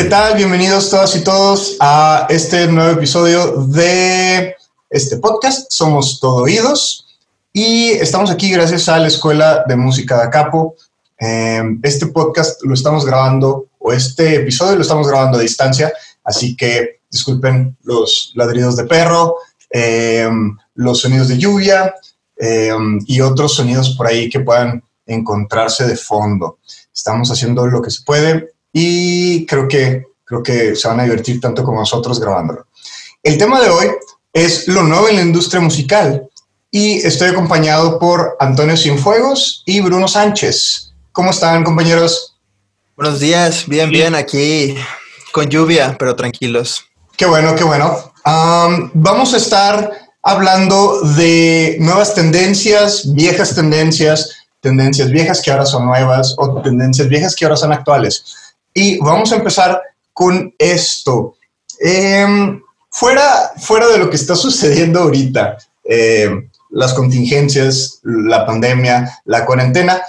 ¿Qué tal? Bienvenidos todas y todos a este nuevo episodio de este podcast. Somos Todo Oídos y estamos aquí gracias a la Escuela de Música de Acapo. Em, este podcast lo estamos grabando, o este episodio lo estamos grabando a distancia, así que disculpen los ladridos de perro, em, los sonidos de lluvia em, y otros sonidos por ahí que puedan encontrarse de fondo. Estamos haciendo lo que se puede y creo que, creo que se van a divertir tanto como nosotros grabándolo. El tema de hoy es lo nuevo en la industria musical y estoy acompañado por Antonio Sinfuegos y Bruno Sánchez. ¿Cómo están, compañeros? Buenos días, bien, bien, aquí con lluvia, pero tranquilos. Qué bueno, qué bueno. vamos a estar hablando de nuevas tendencias, viejas tendencias, tendencias viejas que ahora son nuevas o tendencias viejas que ahora son actuales. Y vamos a empezar con esto. Em, fuera, fuera de lo que está sucediendo ahorita, em, las contingencias, la pandemia, la cuarentena,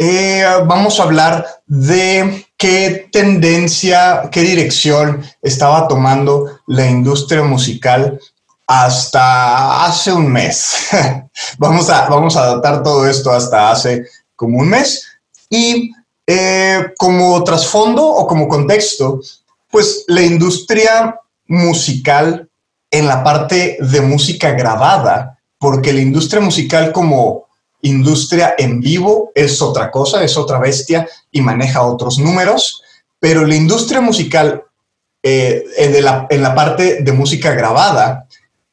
eh, vamos a hablar de qué tendencia, qué dirección estaba tomando la industria musical hasta hace un mes. vamos, a, vamos a adaptar todo esto hasta hace como un mes. Y eh, como trasfondo o como contexto, pues la industria musical en la parte de música grabada, porque la industria musical como industria en vivo es otra cosa, es otra bestia y maneja otros números, pero la industria musical eh, en, la, parte de música grabada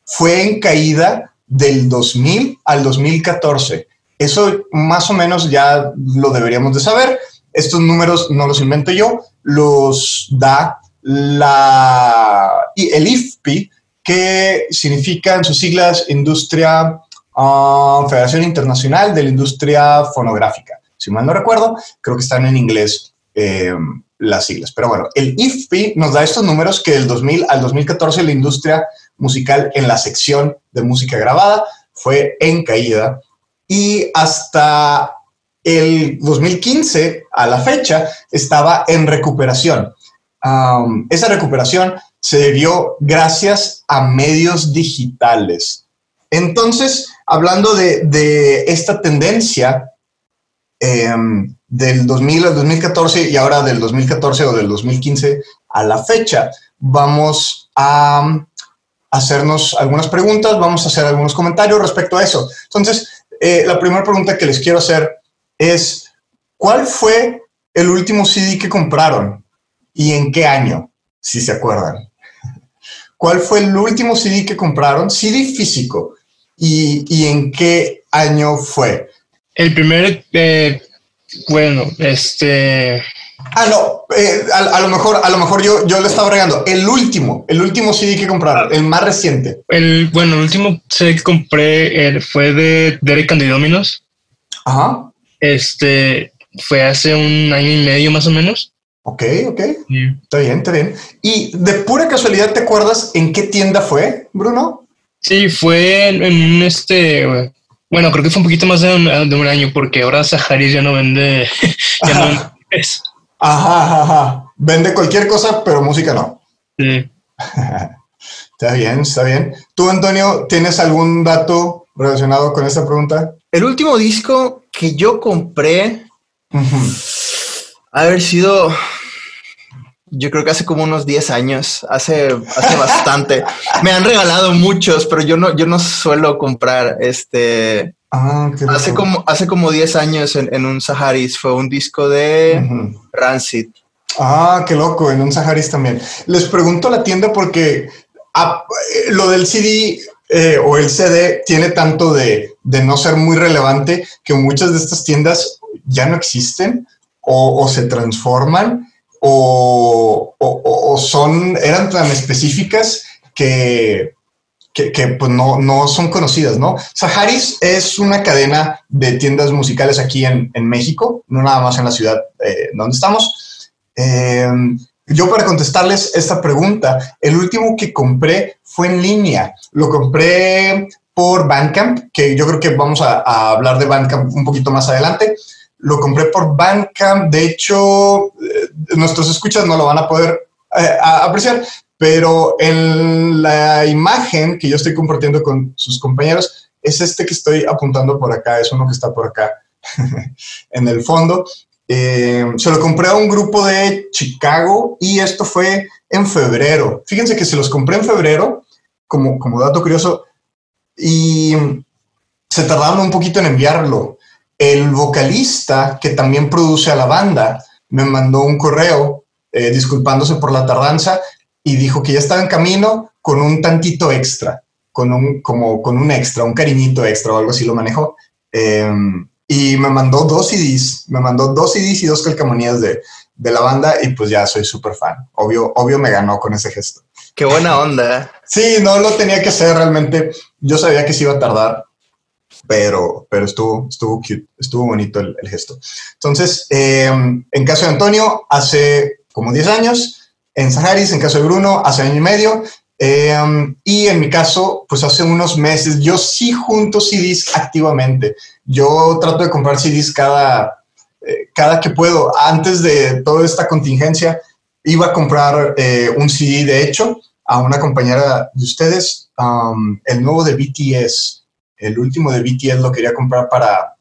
fue en caída del 2000 al 2014. Eso más o menos ya lo deberíamos de saber estos números no los invento yo, los da la, el IFPI, que significa en sus siglas Industria, ah, Federación Internacional de la Industria Fonográfica. Si mal no recuerdo, creo que están en inglés eh, las siglas. Pero bueno, el IFPI nos da estos números que del 2000 al 2014 la industria musical en la sección de música grabada fue en caída y hasta el 2015 a la fecha estaba en recuperación. esa recuperación se debió gracias a medios digitales. Entonces, hablando de, esta tendencia em, del 2000 al 2014 y ahora del 2014 o del 2015 a la fecha, vamos a hacernos algunas preguntas, vamos a hacer algunos comentarios respecto a eso. Entonces, eh, la primera pregunta que les quiero hacer es, ¿cuál fue el último CD que compraron y en qué año, si se acuerdan? ¿Cuál fue el último CD que compraron? CD físico. ¿Y, en qué año fue? El primer, eh, bueno, este... Ah, no, eh, a, lo mejor, a lo mejor yo, yo le estaba regando. El último, el último CD que compraron, el más reciente. El, bueno, el último CD que compré fue de Derek and Dominos. Ajá. Este fue hace un año y medio más o menos. Ok, ok. Está bien, está bien. ¿Y de pura casualidad te acuerdas en qué tienda fue, Bruno? Sí, fue en, un este. Bueno, creo que fue un poquito más de un, año porque ahora Saharis ya no vende. ya no vende ajá, ajá, Vende cualquier cosa, pero música no. Sí. está bien, está bien. ¿Tú, Antonio, tienes algún dato relacionado con esta pregunta? El último disco que yo compré haber sido, yo creo que hace como unos 10 años, hace, hace bastante. Me han regalado muchos, pero yo no, yo no suelo comprar este. Ah, hace, como, hace como 10 años en, un Saharis fue un disco de Rancid. Ah, qué loco, en un Saharis también. Les pregunto a la tienda porque ah, lo del CD eh, o el CD tiene tanto de, no ser muy relevante que muchas de estas tiendas ya no existen o, se transforman o, son, eran tan específicas que, que, pues no, son conocidas, ¿no? Saharis es una cadena de tiendas musicales aquí en, México, no nada más en la ciudad eh, donde estamos. Eh, yo para contestarles esta pregunta, el último que compré fue en línea. Lo compré por Bandcamp, que yo creo que vamos a, hablar de Bandcamp un poquito más adelante. Lo compré por Bandcamp. De hecho, eh, nuestros escuchas no lo van a poder eh, apreciar. Pero en la imagen que yo estoy compartiendo con sus compañeros, es este que estoy apuntando por acá, es uno que está por acá en el fondo. Eh, se lo compré a un grupo de Chicago y esto fue en febrero. Fíjense que se los compré en febrero, como, como dato curioso, y se tardaron un poquito en enviarlo. El vocalista que también produce a la banda me mandó un correo eh, disculpándose por la tardanza y dijo que ya estaba en camino con un tantito extra, con un, como, con un extra, un cariñito extra o algo así lo manejó. Em, y me mandó dos CDs, me mandó dos CDs y dos calcamonías de, de la banda y pues ya soy súper fan. Obvio, obvio me ganó con ese gesto. Qué buena onda. Sí, no lo tenía que hacer realmente. Yo sabía que se iba a tardar, pero, pero estuvo, estuvo cute, estuvo bonito el, gesto. Entonces, em, en caso de Antonio, hace como 10 años, en Saharis, en caso de Bruno, hace año y medio, em, y en mi caso, pues hace unos meses, yo sí junto CDs activamente. Yo trato de comprar CDs cada, eh, cada que puedo. Antes de toda esta contingencia, iba a comprar eh, un CD, de hecho, a una compañera de ustedes, um, el nuevo de BTS, el último de BTS lo quería comprar para,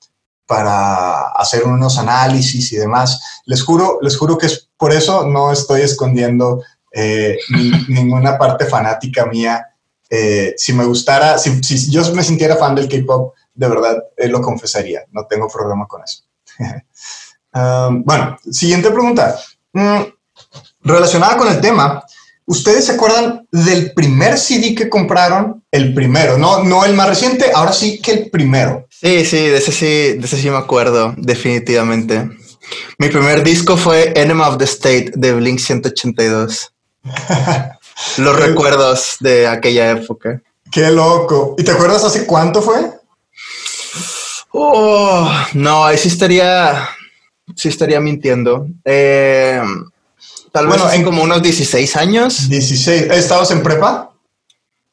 para hacer unos análisis y demás. Les juro, les juro que es por eso no estoy escondiendo eh, ninguna parte fanática mía. si me gustara, si, si, yo me sintiera fan del K-pop, de verdad eh, lo confesaría, no tengo problema con eso. Um, bueno, siguiente pregunta. Mm, relacionada con el tema, ¿ustedes se acuerdan del primer CD que compraron? El primero, no, no el más reciente, ahora sí que el primero. Sí, sí, de ese sí, de ese sí me acuerdo, definitivamente. Mi primer disco fue Enema of the State de Blink 182. Los recuerdos de aquella época. Qué loco. ¿Y te acuerdas hace cuánto fue? Oh, no, ahí sí estaría, sí estaría mintiendo. Eh, tal vez en como unos 16 años. 16. ¿Estabas en prepa?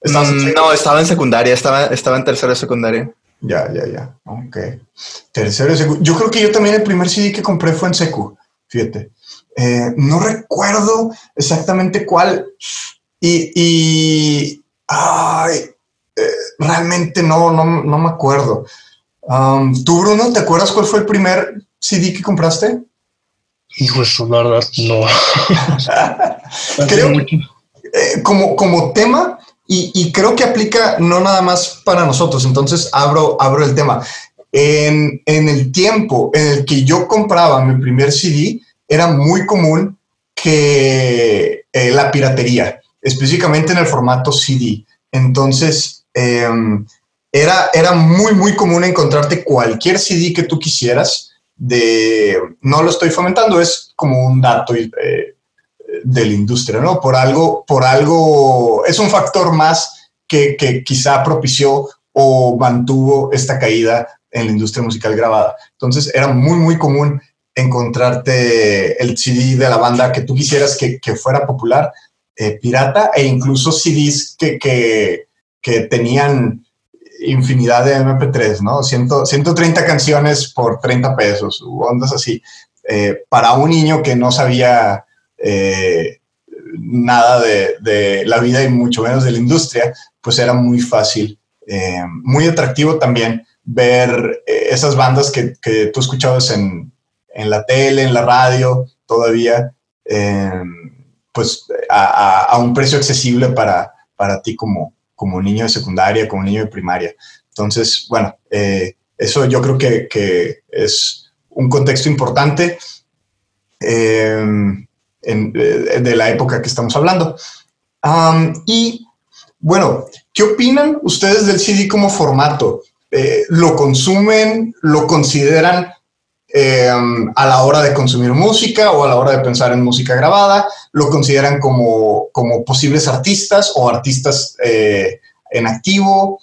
Mm, no, estaba en secundaria, estaba, estaba en tercero de secundaria. Ya, ya, ya. Ok. Tercero de Yo creo que yo también el primer CD que compré fue en secu, fíjate. Eh, no recuerdo exactamente cuál. Y, y ay, eh, realmente no, no, no me acuerdo. Um, ¿Tú, Bruno, te acuerdas cuál fue el primer CD que compraste? Hijo, eso, la verdad, no. creo, eh, como, como tema, y, creo que aplica no nada más para nosotros, entonces abro, abro el tema. En, en el tiempo en el que yo compraba mi primer CD, era muy común que eh, la piratería, específicamente en el formato CD. Entonces, eh, era, era muy, muy común encontrarte cualquier CD que tú quisieras. De, no lo estoy fomentando, es como un dato eh, de la industria, ¿no? Por algo, por algo, es un factor más que, quizá propició o mantuvo esta caída en la industria musical grabada. Entonces era muy, muy común encontrarte el CD de la banda que tú quisieras que, fuera popular, eh, pirata, e incluso CDs que, que tenían infinidad de MP3, ¿no? 130 canciones por 30 pesos, ondas así. Eh, para un niño que no sabía eh, nada de, la vida y mucho menos de la industria, pues era muy fácil, eh, muy atractivo también ver esas bandas que, tú escuchabas en, la tele, en la radio, todavía, pues a, un precio accesible para, para ti como, como niño de secundaria, como niño de primaria. Entonces, bueno, eh, eso yo creo que, es un contexto importante eh, de la época que estamos hablando. y bueno, ¿qué opinan ustedes del CD como formato? Eh, ¿Lo consumen? ¿Lo consideran a la hora de consumir música o a la hora de pensar en música grabada? ¿Lo consideran como, como posibles artistas o artistas en activo?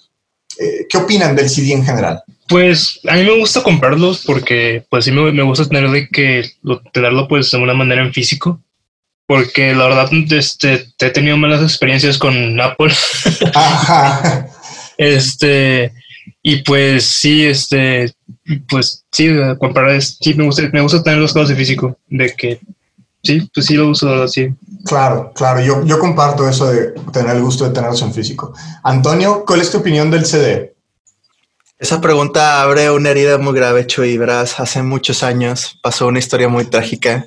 Eh, ¿Qué opinan del CD en general? Pues a mí me gusta comprarlos porque pues sí me, gusta tener que tenerlo pues de una manera en físico. Porque la verdad este, he tenido malas experiencias con Apple. este, y pues sí, este, pues sí, comprar, sí me gusta, me gusta tener los cosas de físico, de que sí, pues sí lo uso, sí. Claro, claro, yo, yo comparto eso de tener el gusto de tenerlos en físico. Antonio, ¿cuál es tu opinión del CD? Esa pregunta abre una herida muy grave, Chuy. Verás, hace muchos años pasó una historia muy trágica.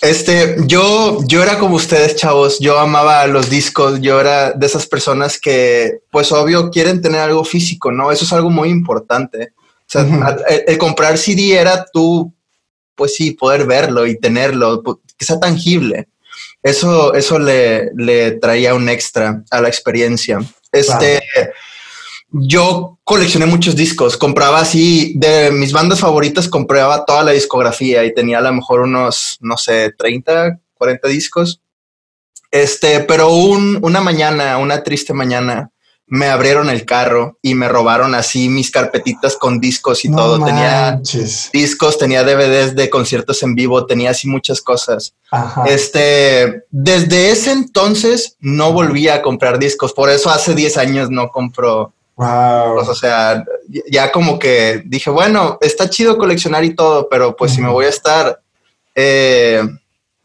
Este, yo, yo era como ustedes, chavos. Yo amaba los discos. Yo era de esas personas que, pues, obvio, quieren tener algo físico, ¿no? Eso es algo muy importante. El, comprar CD era tú, pues sí, poder verlo y tenerlo, que sea tangible. Eso, eso le, le traía un extra a la experiencia. Este yo coleccioné muchos discos, compraba así, de mis bandas favoritas compraba toda la discografía y tenía a lo mejor unos, no sé, 30, 40 discos. Este, pero un, una mañana, una triste mañana, me abrieron el carro y me robaron así mis carpetitas con discos y todo. Tenía discos, tenía DVDs de conciertos en vivo, tenía así muchas cosas. Este, desde ese entonces no volví a comprar discos, por eso hace 10 años no compro Wow. Pues, o sea, ya como que dije, bueno, está chido coleccionar y todo, pero pues si me voy a estar, eh,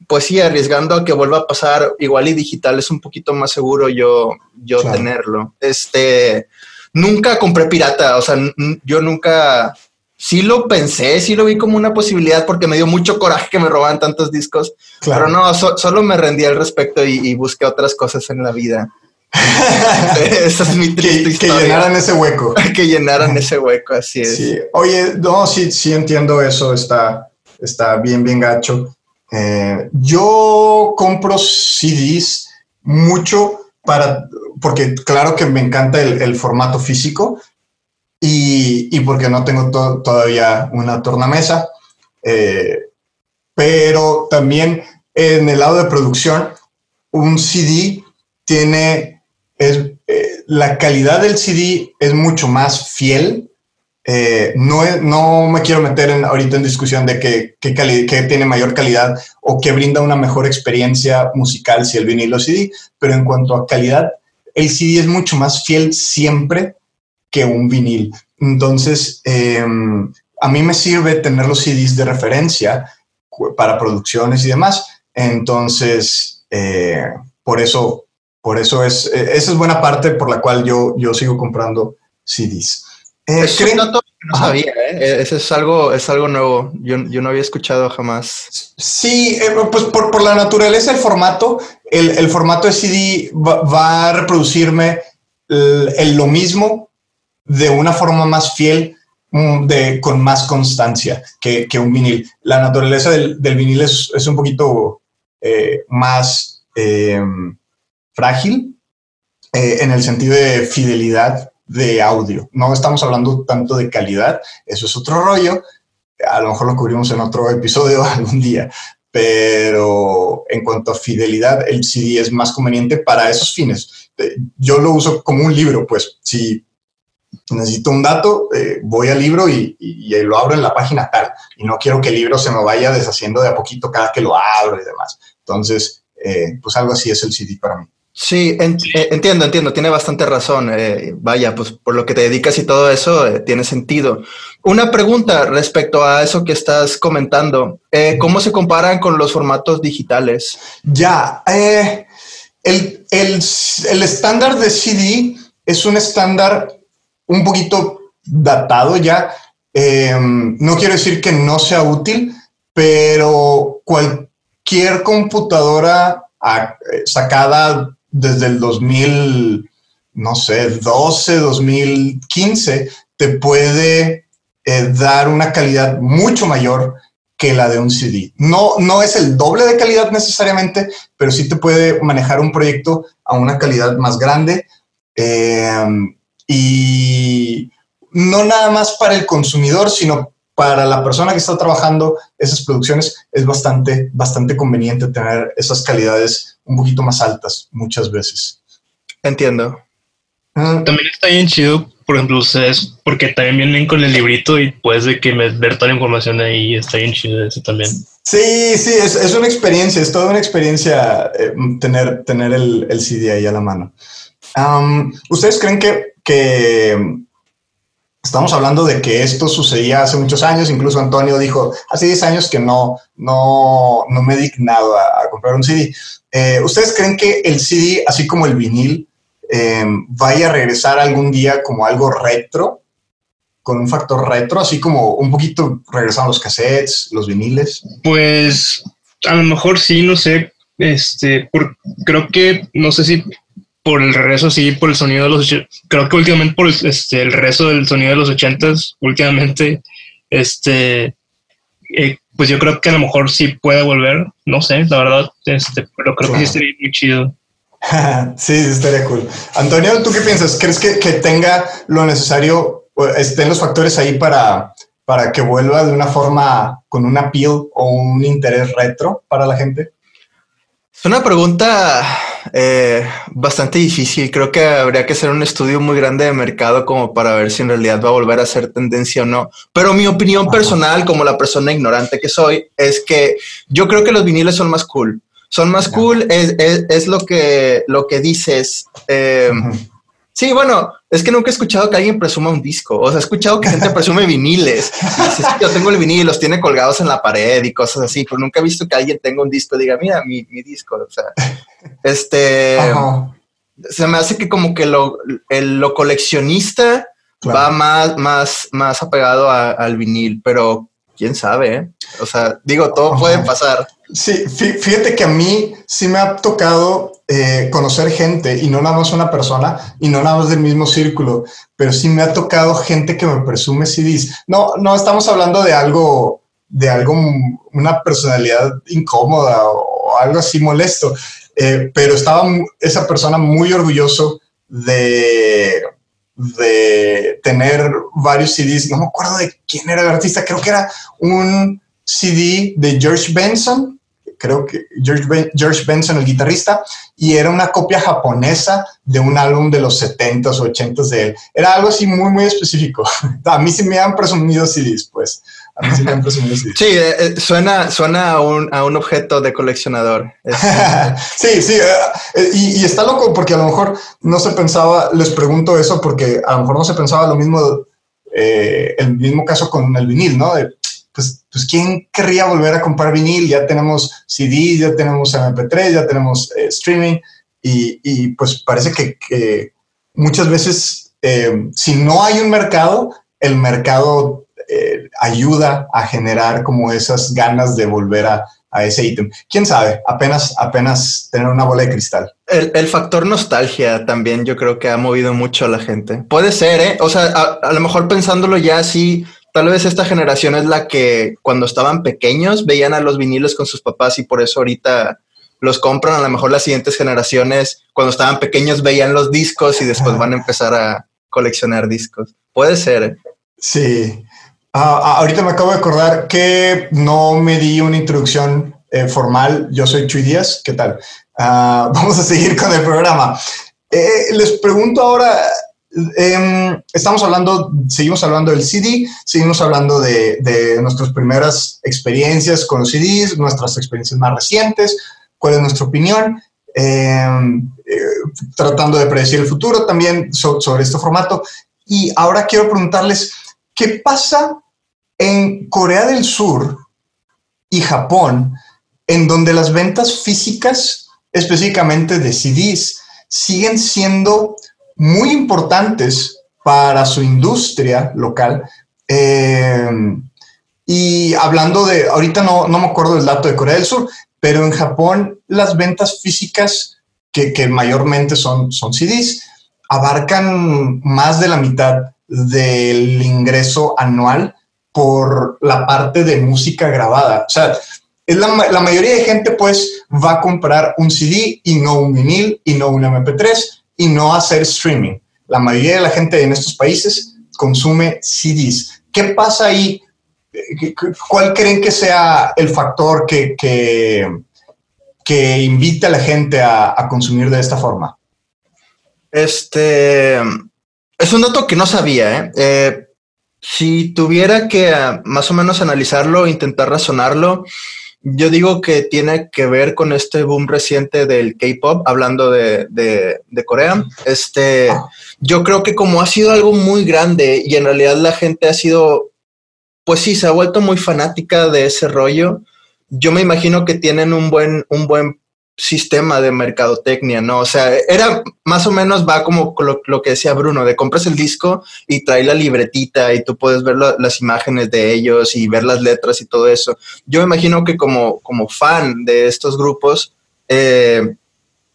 pues sí, arriesgando a que vuelva a pasar, igual y digital es un poquito más seguro yo, yo tenerlo. Este, nunca compré pirata, o sea, yo nunca, sí lo pensé, sí lo vi como una posibilidad porque me dio mucho coraje que me robaran tantos discos, pero no, solo me rendí al respecto y busqué otras cosas en la vida. Esa es mi triste que, que, llenaran ese hueco. que llenaran ese hueco, así es. Sí. Oye, no, sí, sí entiendo eso, está, está bien, bien gacho. Eh, yo compro CDs mucho para, porque claro que me encanta el, formato físico y, y, porque no tengo todavía una tornamesa, eh, pero también en el lado de producción, un CD tiene es, eh, la calidad del CD es mucho más fiel. Eh, no, no me quiero meter en, ahorita en discusión de qué que, tiene mayor calidad o que brinda una mejor experiencia musical si el vinilo CD, pero en cuanto a calidad, el CD es mucho más fiel siempre que un vinil. Entonces, em, a mí me sirve tener los CDs de referencia para producciones y demás. Entonces, eh, por eso por eso es, eh, esa es buena parte por la cual yo, yo sigo comprando CDs. Eh, es un dato que no sabía, ¿eh? ¿eh? Eso es algo, es algo nuevo. Yo, yo no había escuchado jamás. Sí, pues por, por, la naturaleza del formato, el, el formato de CD va, a reproducirme el, lo mismo de una forma más fiel, mm, de, con más constancia que, que un vinil. La naturaleza del, del vinil es, es, un poquito más frágil eh, en el sentido de fidelidad de audio. No estamos hablando tanto de calidad, eso es otro rollo. A lo mejor lo cubrimos en otro episodio algún día, pero en cuanto a fidelidad, el CD es más conveniente para esos fines. Eh, yo lo uso como un libro, pues si necesito un dato, eh, voy al libro y, lo abro en la página tal. Y no quiero que el libro se me vaya deshaciendo de a poquito cada que lo abro y demás. Entonces, pues algo así es el CD para mí. Sí, eh, entiendo, entiendo, tiene bastante razón. Eh, vaya, pues por lo que te dedicas y todo eso, eh, tiene sentido. Una pregunta respecto a eso que estás comentando. ¿Cómo se comparan con los formatos digitales? Ya, el, el estándar de CD es un estándar un poquito datado ya. no quiero decir que no sea útil, pero cualquier computadora ah, sacada desde el 2000, no sé, 12, 2015, te puede eh, dar una calidad mucho mayor que la de un CD. No, no es el doble de calidad necesariamente, pero sí te puede manejar un proyecto a una calidad más grande. Eh, y no nada más para el consumidor, sino para la persona que está trabajando esas producciones es bastante, bastante conveniente tener esas calidades un poquito más altas muchas veces. Entiendo. También está bien chido, por ejemplo, ustedes, porque también vienen con el librito y puedes de que me, ver toda la información de ahí, está bien chido eso también. Sí, sí, es, es una experiencia, es toda una experiencia eh, tener, tener el, el, CD ahí a la mano. ¿Ustedes creen que, que estamos hablando de que esto sucedía hace muchos años, incluso Antonio dijo, hace 10 años que no, no, no me he dignado a, comprar un CD. Eh, ¿Ustedes creen que el CD, así como el vinil, em, vaya a regresar algún día como algo retro? con un factor retro, así como un poquito regresaron los cassettes, los viniles? Pues a lo mejor sí, no sé. Este, por, creo que, no sé si por el regreso, sí, por el sonido de los creo que últimamente por el, este, el resto del sonido de los ochentas, últimamente, este, eh, pues yo creo que a lo mejor sí puede volver, no sé, la verdad, este, pero creo que sí estaría muy chido. sí, sí, estaría cool. Antonio, ¿tú qué piensas? ¿Crees que, que tenga lo necesario estén los factores ahí para, para que vuelva de una forma con un appeal o un interés retro para la gente? Es una pregunta eh, bastante difícil. Creo que habría que hacer un estudio muy grande de mercado como para ver si en realidad va a volver a ser tendencia o no. Pero mi opinión personal, como la persona ignorante que soy, es que yo creo que los viniles son más cool. Son más cool, es, es, lo, que, lo que dices. Eh, Sí, bueno, es que nunca he escuchado que alguien presuma un disco. O sea, he escuchado que gente presume viniles. yo tengo el vinil y los tiene colgados en la pared y cosas así, pero nunca he visto que alguien tenga un disco y diga, mira, mi, disco. O sea, este. Se me hace que como que lo, lo coleccionista va más, más, más apegado al vinil, pero quién sabe, ¿eh? O sea, digo, todo puede pasar. Sí, fíjate que a mí sí me ha tocado eh, conocer gente y no nada más una persona y no nada más del mismo círculo, pero sí me ha tocado gente que me presume CDs. No, no estamos hablando de algo, de algo, una personalidad incómoda o algo así molesto, eh, pero estaba esa persona muy orgulloso de, de tener varios CDs. No me acuerdo de quién era el artista, creo que era un CD de George Benson creo que George, George Benson, el guitarrista, y era una copia japonesa de un álbum de los 70s o 80s de él. Era algo así muy, muy específico. A mí sí me han presumido CDs, pues. A mí sí me han presumido CDs. Sí, eh, eh, suena, suena a, un, a un objeto de coleccionador. sí, sí. Eh, y, y, está loco porque a lo mejor no se pensaba, les pregunto eso porque a lo mejor no se pensaba lo mismo, el mismo caso con el vinil, ¿no? Pues, pues ¿quién querría volver a comprar vinil? Ya tenemos CD, ya tenemos MP3, ya tenemos eh, streaming y, y, pues parece que, que muchas veces eh, si no hay un mercado, el mercado eh, ayuda a generar como esas ganas de volver a, a ese ítem. ¿Quién sabe? Apenas, apenas tener una bola de cristal. El, el, factor nostalgia también yo creo que ha movido mucho a la gente. Puede ser, ¿eh? O sea, a, a lo mejor pensándolo ya así tal vez esta generación es la que cuando estaban pequeños veían a los vinilos con sus papás y por eso ahorita los compran. A lo mejor las siguientes generaciones, cuando estaban pequeños, veían los discos y después van a empezar a coleccionar discos. Puede ser. ¿eh? Sí. Ah, ah, ahorita me acabo de acordar que no me di una introducción eh, formal. Yo soy Chuy Díaz. ¿Qué tal? Ah, vamos a seguir con el programa. Eh, les pregunto ahora, Em, estamos hablando, seguimos hablando del CD, seguimos hablando de, nuestras primeras experiencias con los CDs, nuestras experiencias más recientes, cuál es nuestra opinión, em, eh, tratando de predecir el futuro también sobre este formato. Y ahora quiero preguntarles, ¿qué pasa en Corea del Sur y Japón, en donde las ventas físicas, específicamente de CDs, siguen siendo muy importantes para su industria local. Eh, y hablando de, ahorita no, no me acuerdo del dato de Corea del Sur, pero en Japón las ventas físicas, que, mayormente son, son CDs, abarcan más de la mitad del ingreso anual por la parte de música grabada. O sea, es la, la, mayoría de gente pues va a comprar un CD y no un vinil y no un MP3 y no hacer streaming. La mayoría de la gente en estos países consume CDs. ¿Qué pasa ahí? ¿Cuál creen que sea el factor que, que, que invita a la gente a, consumir de esta forma? Este es un dato que no sabía. ¿eh? Eh, si tuviera que ah, más o menos analizarlo, intentar razonarlo, yo digo que tiene que ver con este boom reciente del K-pop, hablando de, de, Corea. Este, yo creo que como ha sido algo muy grande y en realidad la gente ha sido, pues sí, se ha vuelto muy fanática de ese rollo. Yo me imagino que tienen un buen, un buen sistema de mercadotecnia, ¿no? O sea, era más o menos va como lo, que decía Bruno, de compras el disco y trae la libretita y tú puedes ver las imágenes de ellos y ver las letras y todo eso. Yo imagino que como, como fan de estos grupos, eh,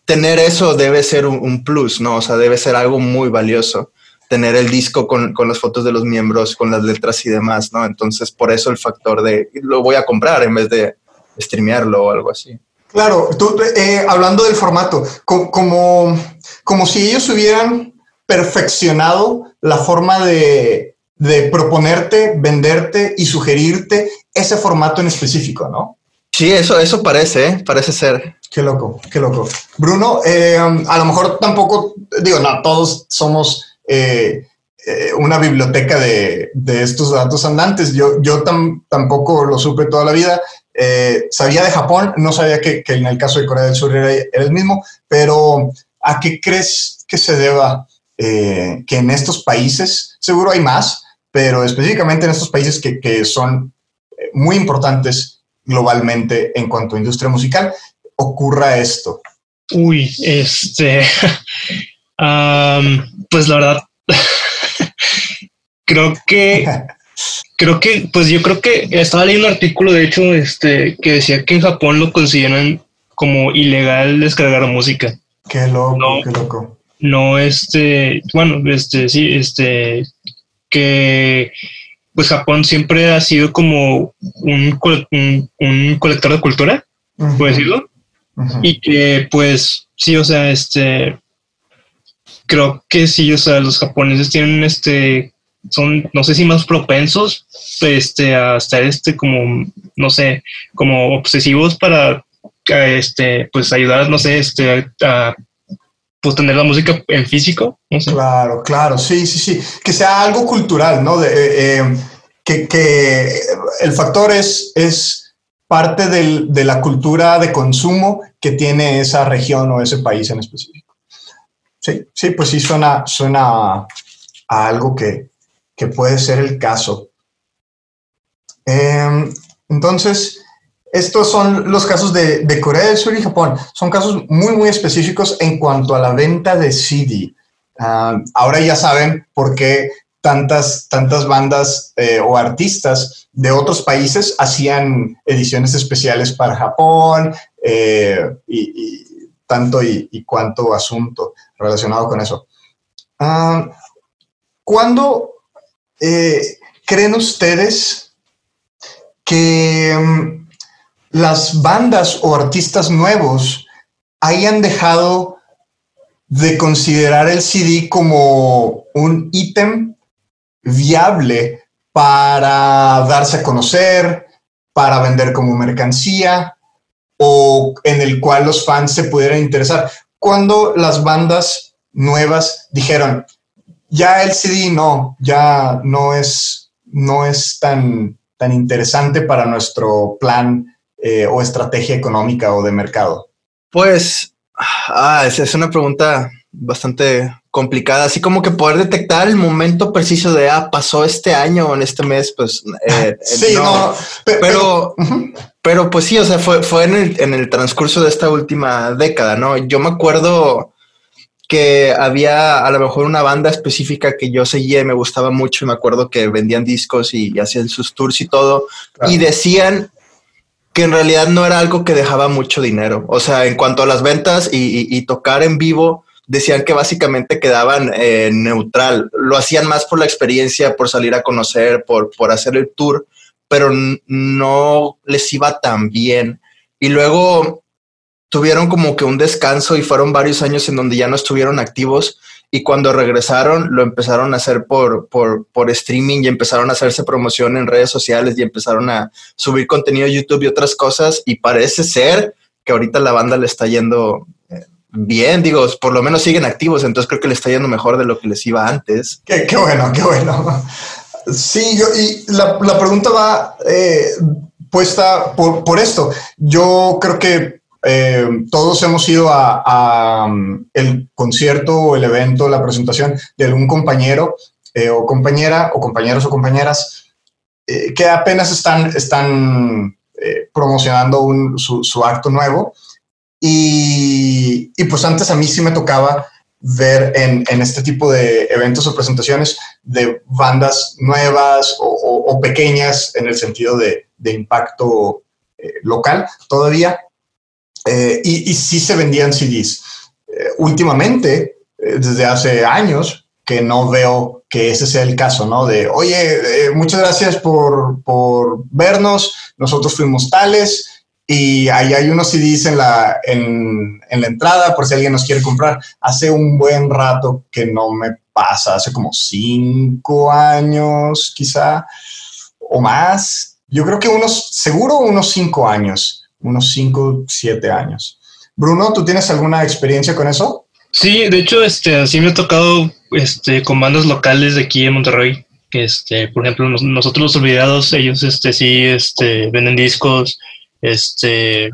tener eso debe ser un, plus, ¿no? O sea, debe ser algo muy valioso. Tener el disco con, con las fotos de los miembros, con las letras y demás, ¿no? Entonces, por eso el factor de lo voy a comprar en vez de streamearlo o algo así. Claro, tú, eh, hablando del formato, como, como si ellos hubieran perfeccionado la forma de, proponerte, venderte y sugerirte ese formato en específico, ¿no? Sí, eso, eso parece, ¿eh? parece ser. Qué loco, qué loco. Bruno, eh, a lo mejor tampoco, digo, no, todos somos una biblioteca de, estos datos andantes. Yo, yo tampoco lo supe toda la vida. Eh, sabía de Japón, no sabía que, en el caso de Corea del Sur era, el mismo, pero ¿a qué crees que se deba eh, que en estos países, seguro hay más, pero específicamente en estos países que, son eh, muy importantes globalmente en cuanto a industria musical, ocurra esto? Uy, este, pues la verdad, creo que creo que, pues yo creo que estaba leyendo un artículo, de hecho, este, que decía que en Japón lo consideran como ilegal descargar música. Qué loco, qué loco. No, este, bueno, este, sí, este, que pues Japón siempre ha sido como un, un, colector de cultura, por decirlo, y que pues sí, o sea, este, creo que sí, o sea, los japoneses tienen este son, no sé si más propensos este, a estar este, como, no sé, como obsesivos para este, pues ayudar, no sé, este, a pues, tener la música en físico. Claro, claro, sí, sí, sí. Que sea algo cultural, ¿no? De, eh, eh, que, que, el factor es, es parte del, de la cultura de consumo que tiene esa región o ese país en específico. Sí, sí, pues sí suena, suena a algo que, que puede ser el caso. Em, entonces, estos son los casos de, Corea del Sur y Japón. Son casos muy, muy específicos en cuanto a la venta de CD. Ah, ahora ya saben por qué tantas, tantas bandas eh, o artistas de otros países hacían ediciones especiales para Japón eh, y, tanto y, cuanto asunto relacionado con eso. ¿Cuándo eh, ¿creen ustedes que mm, las bandas o artistas nuevos hayan dejado de considerar el CD como un ítem viable para darse a conocer, para vender como mercancía o en el cual los fans se pudieran interesar. Cuando las bandas nuevas dijeron, ya el CD no, ya no es, no es tan, tan interesante para nuestro plan eh, o estrategia económica o de mercado? Pues, ah, es una pregunta bastante complicada, así como que poder detectar el momento preciso de, ah, pasó este año o en este mes, pues eh, sí, no, pero, pero, pues sí, o sea, fue, fue en, el, en el transcurso de esta última década, ¿no? Yo me acuerdo que había a lo mejor una banda específica que yo seguía y me gustaba mucho y me acuerdo que vendían discos y, hacían sus tours y todo y decían que en realidad no era algo que dejaba mucho dinero. O sea, en cuanto a las ventas y, tocar en vivo, decían que básicamente quedaban eh, neutral. Lo hacían más por la experiencia, por salir a conocer, por, por hacer el tour, pero no les iba tan bien. Y luego tuvieron como que un descanso y fueron varios años en donde ya no estuvieron activos y cuando regresaron lo empezaron a hacer por, por, por, streaming y empezaron a hacerse promoción en redes sociales y empezaron a subir contenido a YouTube y otras cosas y parece ser que ahorita la banda le está yendo eh, bien, digo, por lo menos siguen activos, entonces creo que le está yendo mejor de lo que les iba antes. Qué, qué bueno, qué bueno. Sí, yo, y la, la pregunta va, eh, puesta por, por esto. Yo creo que eh, todos hemos ido a, um, el concierto o el evento, la presentación de algún compañero eh, o compañera o compañeros o compañeras eh, que apenas están, están promocionando su, acto nuevo. Y, pues antes a mí sí me tocaba ver en, este tipo de eventos o presentaciones de bandas nuevas o, pequeñas en el sentido de, impacto local todavía. Eh, y, y, sí se vendían CDs. Eh, últimamente, desde hace años, que no veo que ese sea el caso, ¿no? De, oye, muchas gracias por, por vernos, nosotros fuimos tales, y ahí hay unos CDs en la, en, en, la entrada por si alguien nos quiere comprar. Hace un buen rato que no me pasa, hace como cinco años quizá o más. Yo creo que unos, seguro unos cinco años, unos cinco, siete años. Bruno, ¿tú tienes alguna experiencia con eso? Sí, de hecho, este, sí me ha tocado este, con bandas locales de aquí en Monterrey. Este, por ejemplo, nosotros los olvidados, ellos este, sí este, venden discos, este,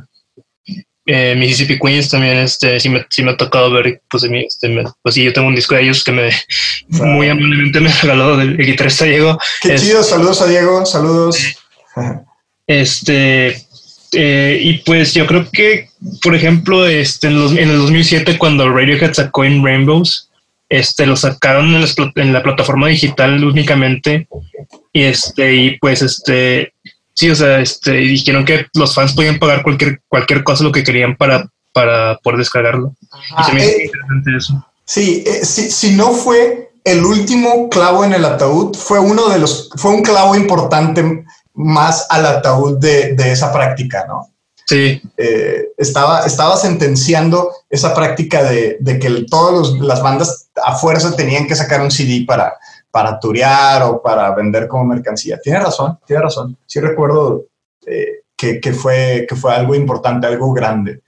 eh, Mississippi Queens también, este, sí me, sí me ha tocado ver, pues, este, me, pues sí, yo tengo un disco de ellos que me wow. muy amablemente me regaló el, el guitarrista Diego. Qué es, chido, saludos a Diego, saludos. Este, eh, y pues yo creo que, por ejemplo, este, en, los, en el 2007 cuando Radiohead sacó en Rainbows, este, lo sacaron en la, en la plataforma digital únicamente y este, y pues este, Sí, o sea, este, dijeron que los fans podían pagar cualquier, cualquier cosa lo que querían para, para poder descargarlo. Ah, y eh, interesante eso. Sí, eh, si, si no fue el último clavo en el ataúd, fue uno de los, fue un clavo importante más al ataúd de, de esa práctica, ¿no? Sí. Eh, estaba, estaba sentenciando esa práctica de, de que todas las bandas a fuerza tenían que sacar un CD para, para turear o para vender como mercancía. Tiene razón, tiene razón. Sí recuerdo eh, que, que, fue, que fue algo importante, algo grande.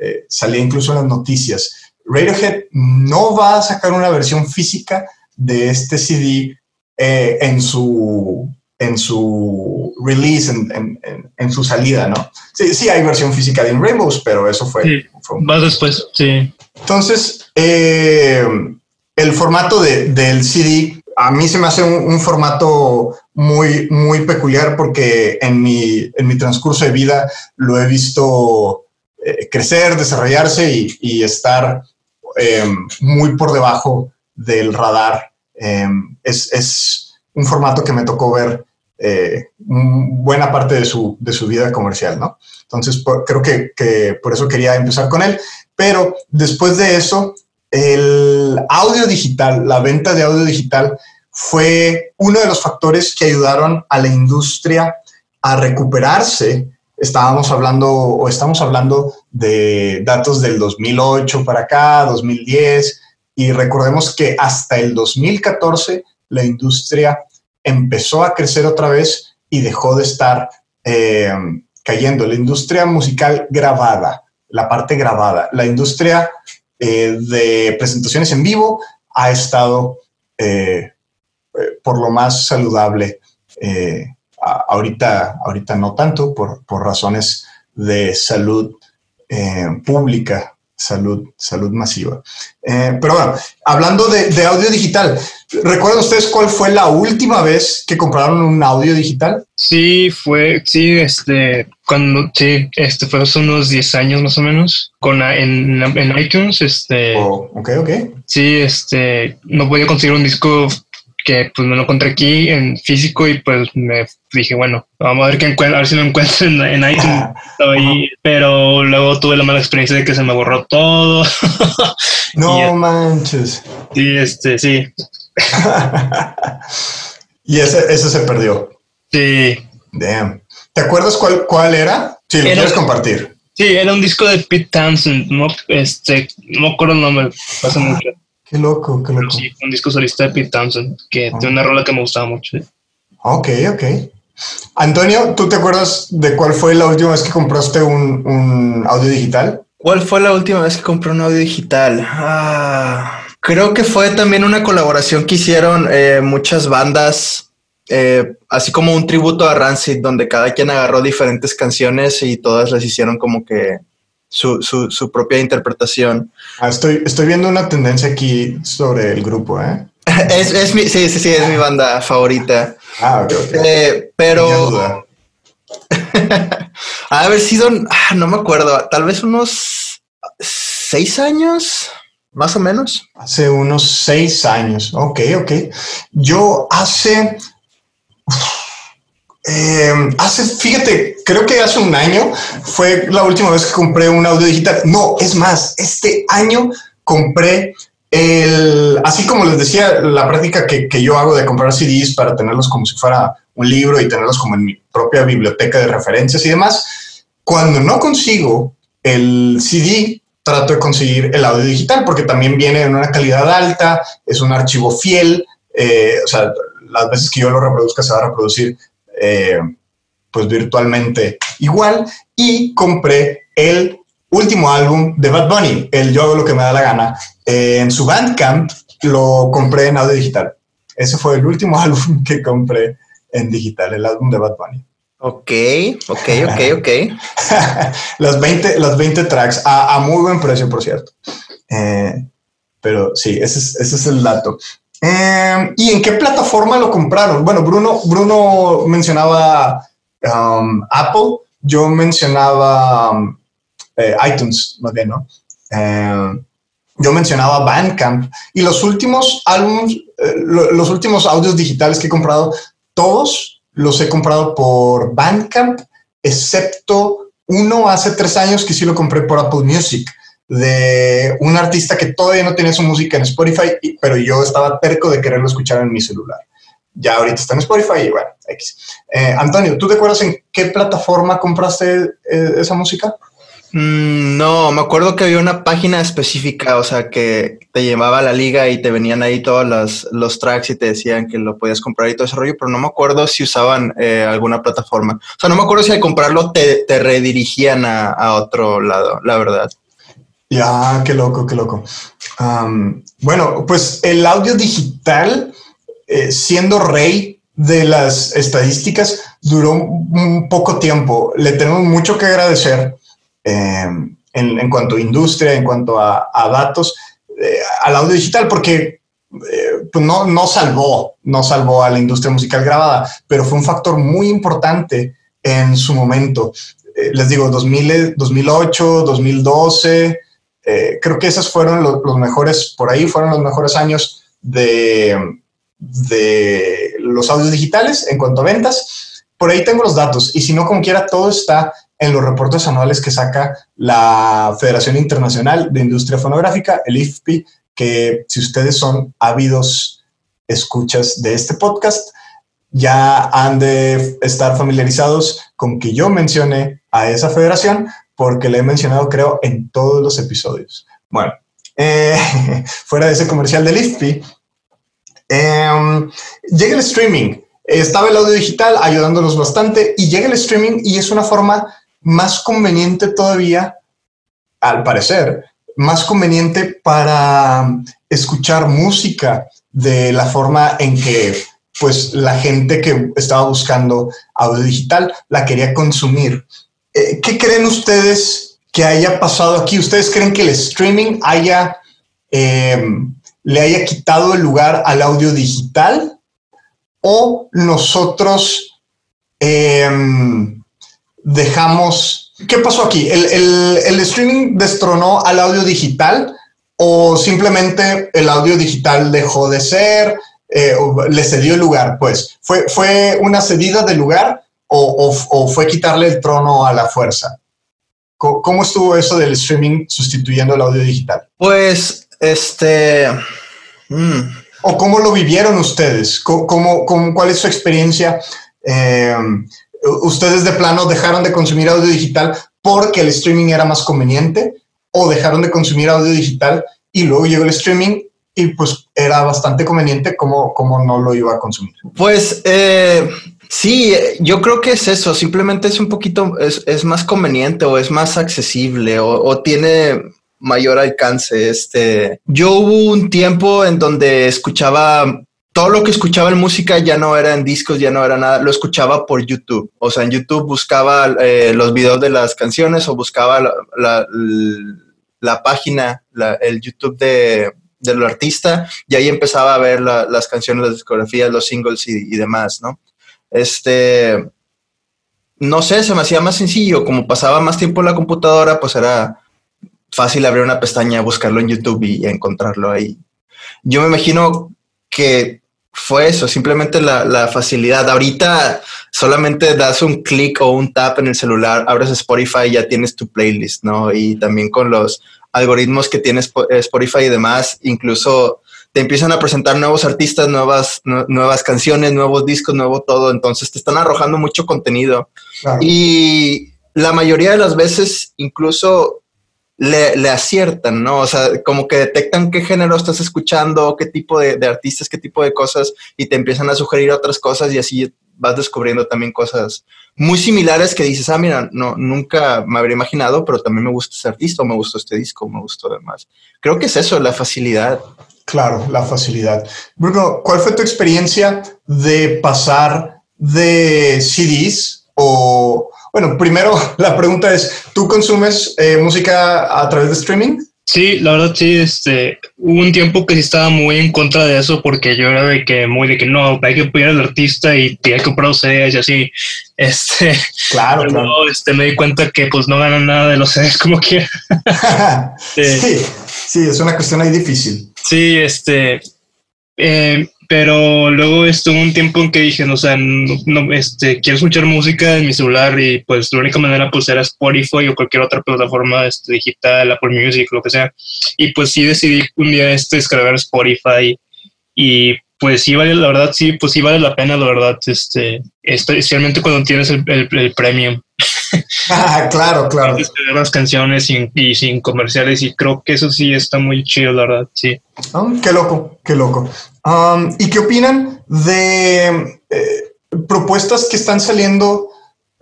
Eh, salía incluso en las noticias. Radiohead no va a sacar una versión física de este CD en, su, en su release, en, en, en, su salida, ¿no? Sí, sí hay versión física de In Rainbows, pero eso fue... Sí, fue un... Más después, sí. Entonces, eh, el formato de, del CD a mí se me hace un, un, formato muy, muy peculiar porque en mi, en mi transcurso de vida lo he visto eh, crecer, desarrollarse y, y estar eh, muy por debajo del radar. Eh, es, es, un formato que me tocó ver eh, buena parte de su, de su vida comercial, ¿no? Entonces, creo que, que por eso quería empezar con él. Pero después de eso, el audio digital, la venta de audio digital, fue uno de los factores que ayudaron a la industria a recuperarse. Estábamos hablando o estamos hablando de datos del 2008 para acá, 2010, y recordemos que hasta el 2014 la industria empezó a crecer otra vez y dejó de estar eh, cayendo. La industria musical grabada, la parte grabada, la industria eh, de presentaciones en vivo ha estado eh, por lo más saludable. Ahorita, ahorita no tanto por, por razones de salud pública, salud, salud masiva. Eh, pero bueno, hablando de, de, audio digital, ¿recuerdan ustedes cuál fue la última vez que compraron un audio digital? Sí, fue, sí, este, cuando, sí, este fue hace unos 10 años más o menos, con, en, en iTunes, este. Oh, ok, ok. Sí, este, no podía conseguir un disco que pues me lo encontré aquí en físico y pues me dije, bueno, vamos a ver, qué encuentro, a ver si lo encuentro en, en iTunes. Ahí, pero luego tuve la mala experiencia de que se me borró todo. no y, manches. Sí, este, sí. y ese, ese se perdió. Sí. Damn. ¿Te acuerdas cuál, cuál era? Si lo era, quieres compartir. Sí, era un disco de Pete Townsend, no, este, no me acuerdo el nombre, pasa mucho. Qué loco, qué loco. Sí, un disco solista de Pete Townsend, que oh. tiene una rola que me gustaba mucho. ¿sí? Ok, ok. Antonio, ¿tú te acuerdas de cuál fue la última vez que compraste un, un audio digital? ¿Cuál fue la última vez que compré un audio digital? Ah, creo que fue también una colaboración que hicieron eh, muchas bandas eh, así como un tributo a Rancid, donde cada quien agarró diferentes canciones y todas las hicieron como que su, su, propia interpretación. Ah, estoy, estoy viendo una tendencia aquí sobre el grupo, ¿eh? es, es mi, sí, sí, sí, es mi banda favorita. Ah, ok, eh, pero... ha haber sido, ah, no me acuerdo, tal vez unos seis años, más o menos. Hace unos seis años. Ok, ok. Yo hace Em, hace, fíjate, creo que hace un año fue la última vez que compré un audio digital. No, es más, este año compré el, así como les decía, la práctica que, que, yo hago de comprar CDs para tenerlos como si fuera un libro y tenerlos como en mi propia biblioteca de referencias y demás. Cuando no consigo el CD, trato de conseguir el audio digital porque también viene en una calidad alta, es un archivo fiel, eh, o sea, las veces que yo lo reproduzca se va a reproducir eh, pues virtualmente igual y compré el último álbum de Bad Bunny, el Yo hago lo que me da la gana. Eh, en su Bandcamp lo compré en audio digital. Ese fue el último álbum que compré en digital, el álbum de Bad Bunny. Ok, ok, ok, ok. las, 20, las 20 tracks a, muy buen precio, por cierto. Eh, pero sí, ese es, ese es el dato. Em, ¿Y en qué plataforma lo compraron? Bueno, Bruno, Bruno mencionaba um, Apple, yo mencionaba um, eh, iTunes, más bien, ¿no? Em, yo mencionaba Bandcamp y los últimos álbumes, eh, los últimos audios digitales que he comprado, todos los he comprado por Bandcamp, excepto uno hace tres años que sí lo compré por Apple Music de un artista que todavía no tenía su música en Spotify, pero yo estaba terco de quererlo escuchar en mi celular. Ya ahorita está en Spotify y bueno, X. Eh, Antonio, ¿tú te acuerdas en qué plataforma compraste eh, esa música? Mm, no, me acuerdo que había una página específica, o sea, que te llevaba a la liga y te venían ahí todos los, los tracks y te decían que lo podías comprar y todo ese rollo, pero no me acuerdo si usaban eh, alguna plataforma. O sea, no me acuerdo si al comprarlo te, te redirigían a, a otro lado, la verdad. Ya, qué loco, qué loco. bueno, pues el audio digital, eh, siendo rey de las estadísticas, duró un poco tiempo. Le tenemos mucho que agradecer em, en, cuanto a industria, en cuanto a, datos, eh, al audio digital, porque eh, pues no, no salvó, no salvó a la industria musical grabada, pero fue un factor muy importante en su momento. les digo, 2000, 2008, 2012, eh, creo que esos fueron los, mejores, por ahí fueron los mejores años de, de los audios digitales en cuanto a ventas. Por ahí tengo los datos y si no, como quiera, todo está en los reportes anuales que saca la Federación Internacional de Industria Fonográfica, el IFPI, que si ustedes son ávidos escuchas de este podcast, ya han de estar familiarizados con que yo mencione a esa federación porque le he mencionado, creo, en todos los episodios. Bueno, eh, fuera de ese comercial del IFPI, em, llega el streaming. Estaba el audio digital ayudándonos bastante y llega el streaming y es una forma más conveniente todavía, al parecer, más conveniente para escuchar música de la forma en que pues la gente que estaba buscando audio digital la quería consumir eh, ¿qué creen ustedes que haya pasado aquí? ¿Ustedes creen que el streaming haya, em, le haya quitado el lugar al audio digital? ¿O nosotros em, dejamos... ¿Qué pasó aquí? ¿El, streaming destronó al audio digital o simplemente el audio digital dejó de ser? Eh, le cedió el lugar, pues. ¿Fue, ¿Fue una cedida de lugar o, fue quitarle el trono a la fuerza? ¿Cómo, estuvo eso del streaming sustituyendo el audio digital? Pues, este... Mm. ¿O cómo lo vivieron ustedes? ¿Cómo, cuál es su experiencia? Eh, ¿Ustedes de plano dejaron de consumir audio digital porque el streaming era más conveniente? ¿O dejaron de consumir audio digital y luego llegó el streaming y pues era bastante conveniente como, como no lo iba a consumir? Pues eh, Sí, yo creo que es eso, simplemente es un poquito, es, más conveniente o es más accesible o, tiene mayor alcance. Este, yo hubo un tiempo en donde escuchaba todo lo que escuchaba en música ya no era en discos, ya no era nada, lo escuchaba por YouTube. O sea, en YouTube buscaba eh, los videos de las canciones o buscaba la, página, el YouTube de, del artista y ahí empezaba a ver las canciones, las discografías, los singles y, y, demás, ¿no? Este, no sé, se me hacía más sencillo, como pasaba más tiempo en la computadora, pues era fácil abrir una pestaña, buscarlo en YouTube y encontrarlo ahí. Yo me imagino que fue eso, simplemente la, facilidad. Ahorita solamente das un clic o un tap en el celular, abres Spotify y ya tienes tu playlist, ¿no? Y también con los algoritmos que tienes Spotify y demás, incluso te empiezan a presentar nuevos artistas, nuevas, nuevas canciones, nuevos discos, nuevo todo. Entonces te están arrojando mucho contenido. Y la mayoría de las veces, incluso le, aciertan, ¿no? O sea, como que detectan qué género estás escuchando, qué tipo de, artistas, qué tipo de cosas, y te empiezan a sugerir otras cosas y así vas descubriendo también cosas muy similares que dices, ah, mira, no, nunca me habría imaginado, pero también me gusta este artista, o me gustó este disco, me gustó demás. Creo que es eso, la facilidad. Claro, la facilidad. Bruno, ¿cuál fue tu experiencia de pasar de CDs o bueno, primero la pregunta es, ¿tú consumes eh, música a través de streaming? Sí, la verdad sí, este, hubo un tiempo que sí estaba muy en contra de eso porque yo era de que muy de que no, hay que apoyar al artista y hay que comprar CDs y así. Este, claro, claro. este, me di cuenta que pues no ganan nada de los CDs como quiera. sí, sí, es una cuestión ahí difícil. Sí, este, eh, pero luego estuvo un tiempo en que dije, no, o sea, no, este, quiero escuchar música en mi celular y pues la única manera pues era Spotify o cualquier otra plataforma este, digital, Apple Music, lo que sea. Y pues sí decidí un día este, descargar Spotify y pues sí vale, la verdad, sí, pues sí vale la pena, la verdad, este, especialmente cuando tienes el, el, premium. Ah, claro, claro. las canciones y sin comerciales y creo que eso sí está muy chido, la verdad, sí. Ah, qué loco, qué loco. Um, ¿Y qué opinan de eh, propuestas que están saliendo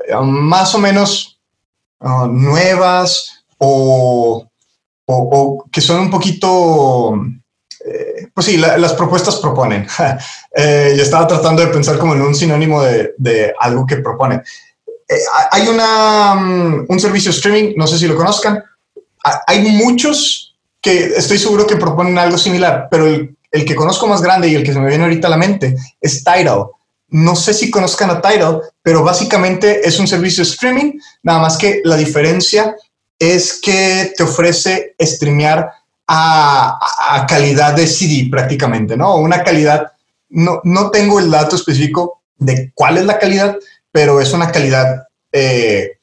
eh, más o menos uh, nuevas o, que son un poquito... Eh, pues sí, las propuestas proponen. yo estaba tratando de pensar como en un sinónimo de, algo que proponen. Hay una, um, un servicio streaming, no sé si lo conozcan. Hay muchos que estoy seguro que proponen algo similar, pero el que conozco más grande y el que se me viene ahorita a la mente es Tidal. No sé si conozcan a Tidal, pero básicamente es un servicio streaming, nada más que la diferencia es que te ofrece streamear a, calidad de CD prácticamente, ¿no? Una calidad, no, no tengo el dato específico de cuál es la calidad, pero es una calidad eh,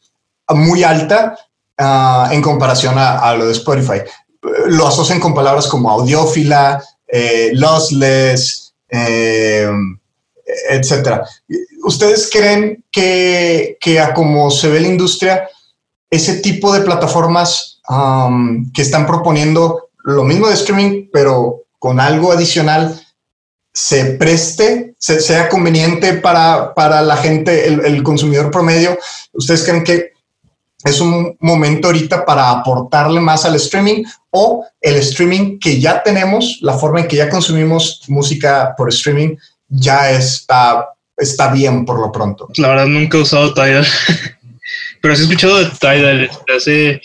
muy alta ah, en comparación a, lo de Spotify. Lo asocian con palabras como audiófila, eh, lossless, eh, etcétera. ¿Ustedes creen que, a como se ve la industria, ese tipo de plataformas que están proponiendo lo mismo de streaming, pero con algo adicional, se preste, sea conveniente para, para la gente, el, el, consumidor promedio? ¿Ustedes creen que es un momento ahorita para aportarle más al streaming o el streaming que ya tenemos, la forma en que ya consumimos música por streaming ya está, está bien por lo pronto. La verdad nunca he usado Tidal, pero sí he escuchado de Tidal hace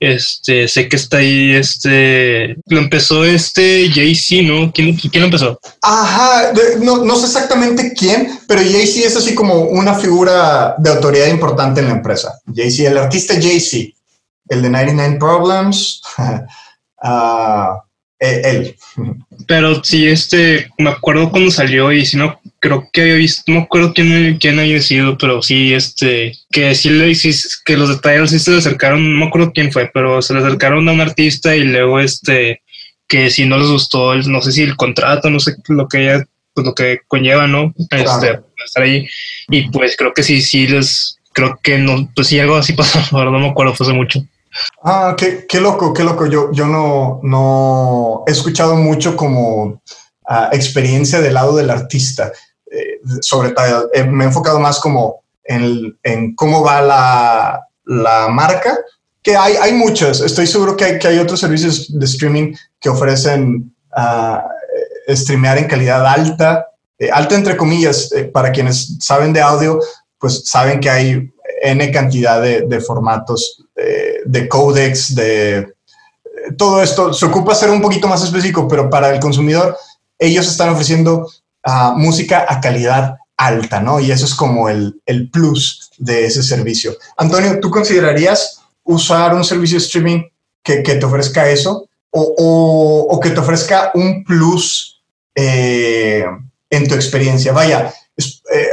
este, sé que está ahí, este, lo empezó este Jay-Z, ¿no? ¿Quién, ¿Quién, lo empezó? Ajá, no, no, sé exactamente quién, pero Jay-Z es así como una figura de autoridad importante en la empresa. Jay-Z, el artista Jay-Z, el de 99 Problems, uh, él. Pero sí, este, me acuerdo cuando salió y si no, creo que había visto, no me acuerdo quién, quién había sido, pero sí, este, que sí le que los detalles sí se le acercaron, no me acuerdo quién fue, pero se le acercaron a un artista y luego este, que si no les gustó, no sé si el contrato, no sé lo que ella, pues lo que conlleva, ¿no? Este, estar ahí. Y pues creo que sí, sí les, creo que no, pues sí, algo así pasó, ahora no me acuerdo, fue hace mucho. Ah, qué, qué loco, qué loco. Yo, yo no, no he escuchado mucho como ah, experiencia del lado del artista. Eh, sobre todo, eh, me he enfocado más como en, en cómo va la, la, marca, que hay, hay muchas. Estoy seguro que hay, que hay otros servicios de streaming que ofrecen uh, streamear en calidad alta, alta entre comillas, para quienes saben de audio, pues saben que hay N cantidad de, formatos, de codecs, de todo esto. Se ocupa ser un poquito más específico, pero para el consumidor, ellos están ofreciendo ah, música a calidad alta, ¿no? Y eso es como el, el plus de ese servicio. Antonio, ¿tú considerarías usar un servicio streaming que, que te ofrezca eso o, o, que te ofrezca un plus eh, en tu experiencia? Vaya, eh,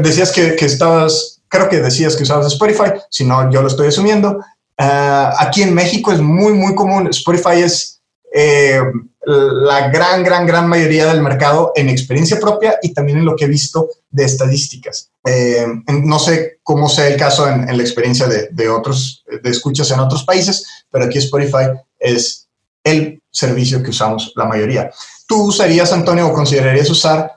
decías que, que, estabas, creo que decías que usabas Spotify, si no, yo lo estoy asumiendo. Uh, aquí en México es muy, muy común. Spotify es eh, la gran, gran, gran mayoría del mercado en experiencia propia y también en lo que he visto de estadísticas. Eh, no sé cómo sea el caso en, la experiencia de, de, otros, de escuchas en otros países, pero aquí Spotify es el servicio que usamos la mayoría. ¿Tú usarías, Antonio, o considerarías usar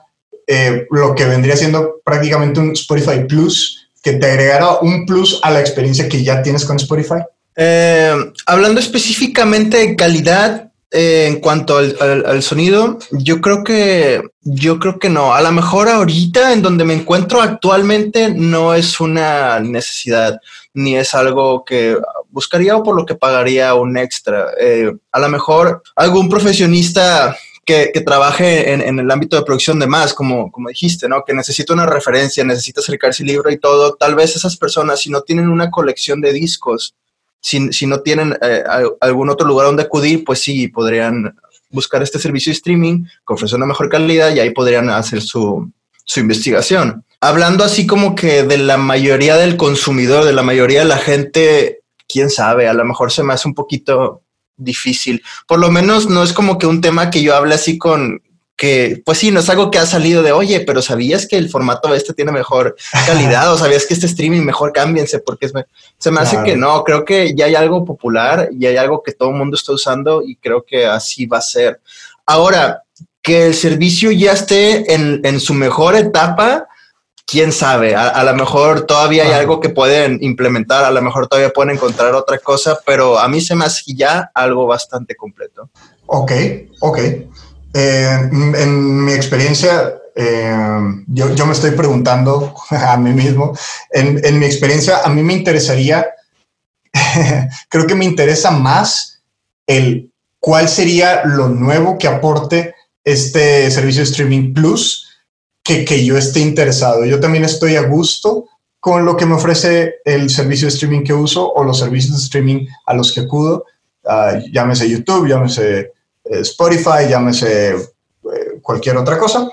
eh, lo que vendría siendo prácticamente un Spotify Plus, que te agregara un plus a la experiencia que ya tienes con Spotify? Eh, hablando específicamente de calidad, eh, en cuanto al, sonido, yo creo que yo creo que no. A lo mejor ahorita en donde me encuentro actualmente no es una necesidad ni es algo que buscaría o por lo que pagaría un extra. Eh, a lo mejor algún profesionista que, trabaje en, el ámbito de producción de más, como, como dijiste, ¿no? Que necesita una referencia, necesita acercarse al libro y todo. Tal vez esas personas, si no tienen una colección de discos, si, no tienen eh, algún otro lugar donde acudir, pues sí, podrían buscar este servicio de streaming que ofrece una mejor calidad y ahí podrían hacer su, su investigación. Hablando así como que de la mayoría del consumidor, de la mayoría de la gente, quién sabe, a lo mejor se me hace un poquito difícil. Por lo menos no es como que un tema que yo hable así con, que, pues sí, no es algo que ha salido de, oye, pero ¿sabías que el formato este tiene mejor calidad? ¿O sabías que este streaming mejor cámbiense? Porque se me hace que no, creo que ya hay algo popular y hay algo que todo el mundo está usando y creo que así va a ser. Ahora, que el servicio ya esté en, su mejor etapa, quién sabe, a, lo mejor todavía hay algo que pueden implementar, a lo mejor todavía pueden encontrar otra cosa, pero a mí se me hace ya algo bastante completo. Ok, ok. Eh, en mi experiencia, eh, yo, yo, me estoy preguntando a mí mismo, en, en mi experiencia, a mí me interesaría, creo que me interesa más el cuál sería lo nuevo que aporte este servicio de streaming plus que, que yo esté interesado. Yo también estoy a gusto con lo que me ofrece el servicio de streaming que uso o los servicios de streaming a los que acudo, uh, llámese YouTube, llámese Spotify, llámese eh, cualquier otra cosa,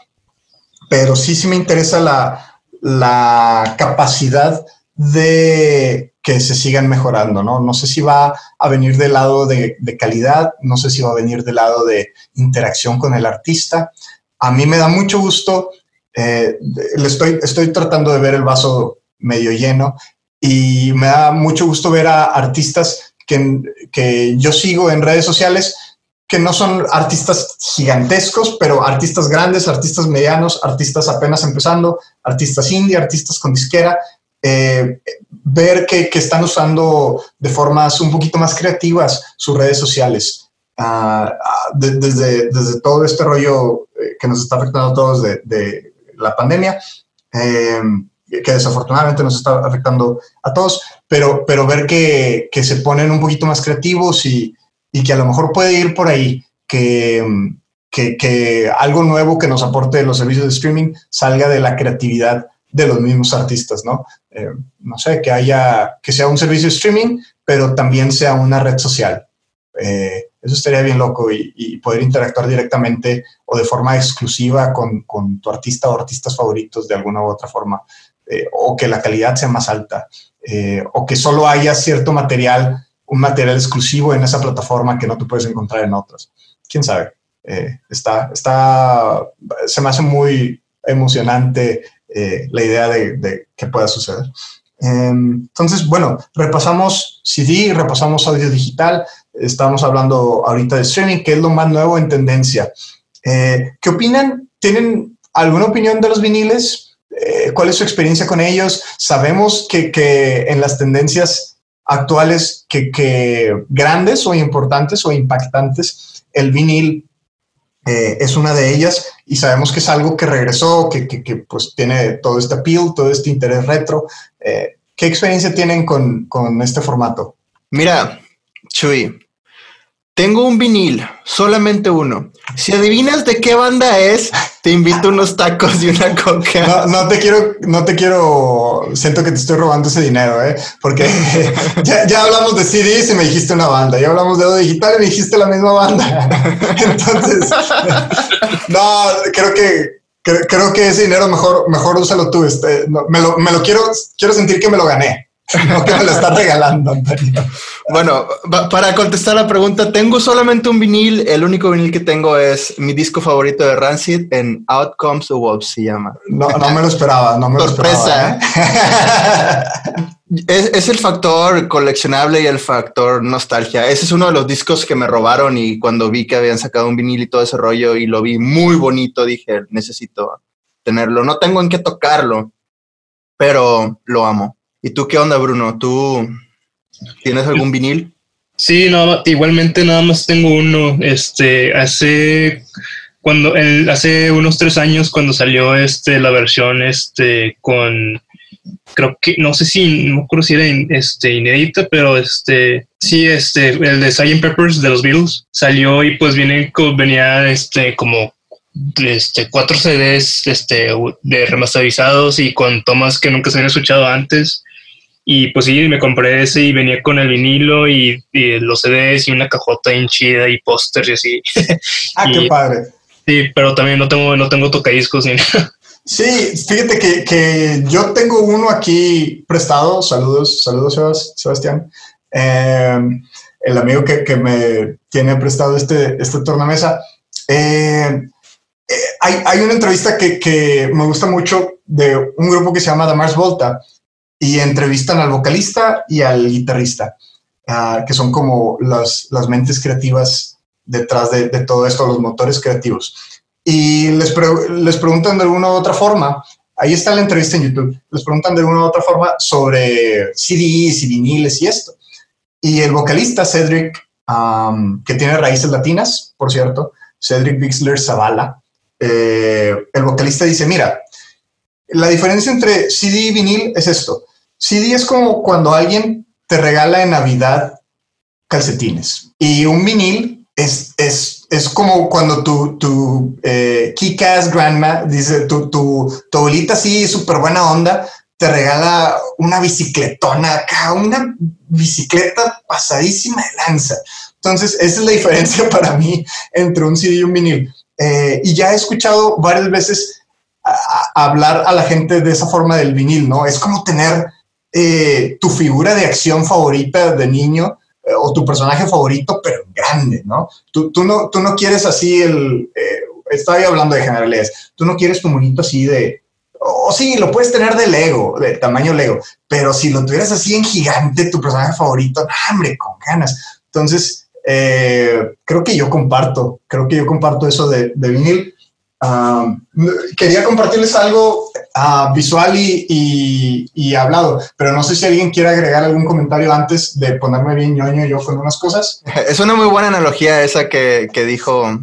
pero sí, sí me interesa la, la capacidad de que se sigan mejorando, ¿no? No sé si va a venir del lado de, calidad, no sé si va a venir del lado de interacción con el artista. A mí me da mucho gusto, eh, estoy, estoy tratando de ver el vaso medio lleno y me da mucho gusto ver a artistas que, que yo sigo en redes sociales que no son artistas gigantescos, pero artistas grandes, artistas medianos, artistas apenas empezando, artistas indie, artistas con disquera, eh, ver que, están usando de formas un poquito más creativas sus redes sociales. Ah, desde, desde todo este rollo eh, que nos está afectando a todos de, la pandemia, eh, que desafortunadamente nos está afectando a todos, pero, pero ver que, que se ponen un poquito más creativos y, y que a lo mejor puede ir por ahí, que, que, algo nuevo que nos aporte los servicios de streaming salga de la creatividad de los mismos artistas, ¿no? Eh, no sé, que haya, que sea un servicio de streaming, pero también sea una red social. Eh, eso estaría bien loco y, poder interactuar directamente o de forma exclusiva con, con, tu artista o artistas favoritos de alguna u otra forma, eh, o que la calidad sea más alta, o que solo haya cierto material un material exclusivo en esa plataforma que no te puedes encontrar en otras. ¿Quién sabe? Eh, está, está, se me hace muy emocionante eh, la idea de, que pueda suceder. Em, entonces, bueno, repasamos CD, repasamos audio digital, estamos hablando ahorita de streaming, que es lo más nuevo en tendencia. Eh, ¿Qué opinan? ¿Tienen alguna opinión de los viniles? ¿Cuál es su experiencia con ellos? Sabemos que en las tendencias actuales que, grandes o importantes o impactantes, el vinil eh, es una de ellas y sabemos que es algo que regresó, que, que, pues tiene todo este appeal, todo este interés retro. Eh, ¿Qué experiencia tienen con, con este formato? Mira, Chuy, tengo un vinil, solamente uno. Si adivinas de qué banda es, te invito unos tacos y una coca. No, no, te quiero, no te quiero, siento que te estoy robando ese dinero, ¿eh? porque ya, ya, hablamos de CDs y me dijiste una banda, ya hablamos de audio digital y me dijiste la misma banda. Entonces, no, creo que creo, que ese dinero mejor, mejor úsalo tú. Este, me, lo, me lo quiero, quiero sentir que me lo gané. No que me lo estás regalando, Antonio. Bueno, para contestar la pregunta, tengo solamente un vinil. El único vinil que tengo es mi disco favorito de Rancid en Outcomes the Wolves se llama. No, no me lo esperaba, no me Sorpresa. lo esperaba. ¿eh? es, el factor coleccionable y el factor nostalgia. Ese es uno de los discos que me robaron y cuando vi que habían sacado un vinil y todo ese rollo y lo vi muy bonito, dije, necesito tenerlo. No tengo en qué tocarlo, pero lo amo. ¿Y tú qué onda, Bruno? ¿Tú tienes algún vinil? Sí, no, igualmente nada más tengo uno. Este, hace cuando el, hace unos tres años cuando salió este la versión este con creo que no sé si no creo si era este inédita pero este sí este el de Sgt. Peppers de los Beatles salió y pues viene venía este como este cuatro CDs este de remasterizados y con tomas que nunca se habían escuchado antes y pues sí, me compré ese y venía con el vinilo y, los CDs y una cajota hinchida y pósters y así. Ah, qué padre. Sí, pero también no tengo, no tengo tocadiscos ni nada. Sí, fíjate que, que, yo tengo uno aquí prestado. Saludos, saludos, Sebastián. Em, el amigo que, que, me tiene prestado este, este tornamesa. Eh, eh, hay, hay, una entrevista que, que, me gusta mucho de un grupo que se llama The Mars Volta y entrevistan al vocalista y al guitarrista, uh, que son como las, las mentes creativas detrás de, de, todo esto, los motores creativos. Y les, les preguntan de alguna u otra forma, ahí está la entrevista en YouTube, les preguntan de alguna u otra forma sobre CDs y viniles y esto. Y el vocalista Cedric, um, que tiene raíces latinas, por cierto, Cedric Bixler Zavala, eh, el vocalista dice, mira, la diferencia entre CD y vinil es esto. CD es como cuando alguien te regala en Navidad calcetines y un vinil es, es, es como cuando tu, tu eh, kick-ass grandma, dice tu, tu, tu abuelita así, súper buena onda, te regala una bicicletona acá, una bicicleta pasadísima de lanza. Entonces, esa es la diferencia para mí entre un CD y un vinil. Eh, y ya he escuchado varias veces hablar a la gente de esa forma del vinil, ¿no? Es como tener eh, tu figura de acción favorita de niño eh, o tu personaje favorito, pero grande, ¿no? Tú, no, tú no quieres así el... Eh, estaba hablando de generalidades. Tú no quieres tu monito así de... O sí, lo puedes tener de Lego, de tamaño Lego, pero si lo tuvieras así en gigante, tu personaje favorito, hambre, con ganas. Entonces, creo que yo comparto, creo que yo comparto eso de, de vinil. Quería compartirles algo uh, visual y, y, hablado, pero no sé si alguien quiere agregar algún comentario antes de ponerme bien ñoño yo con unas cosas. Es una muy buena analogía esa que dijo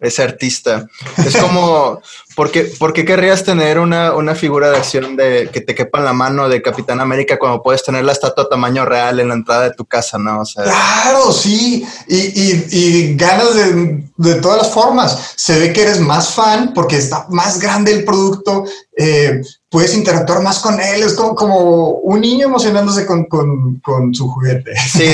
ese artista. Es como, ¿por qué, ¿por qué querrías tener una, una, figura de acción de que te quepa en la mano de Capitán América cuando puedes tener la estatua a tamaño real en la entrada de tu casa, no? O sea, claro, sí. Y, y, y ganas de, de, todas las formas. Se ve que eres más fan porque está más grande el producto. Eh, puedes interactuar más con él. Es como, como un niño emocionándose con, con, con su juguete. Sí,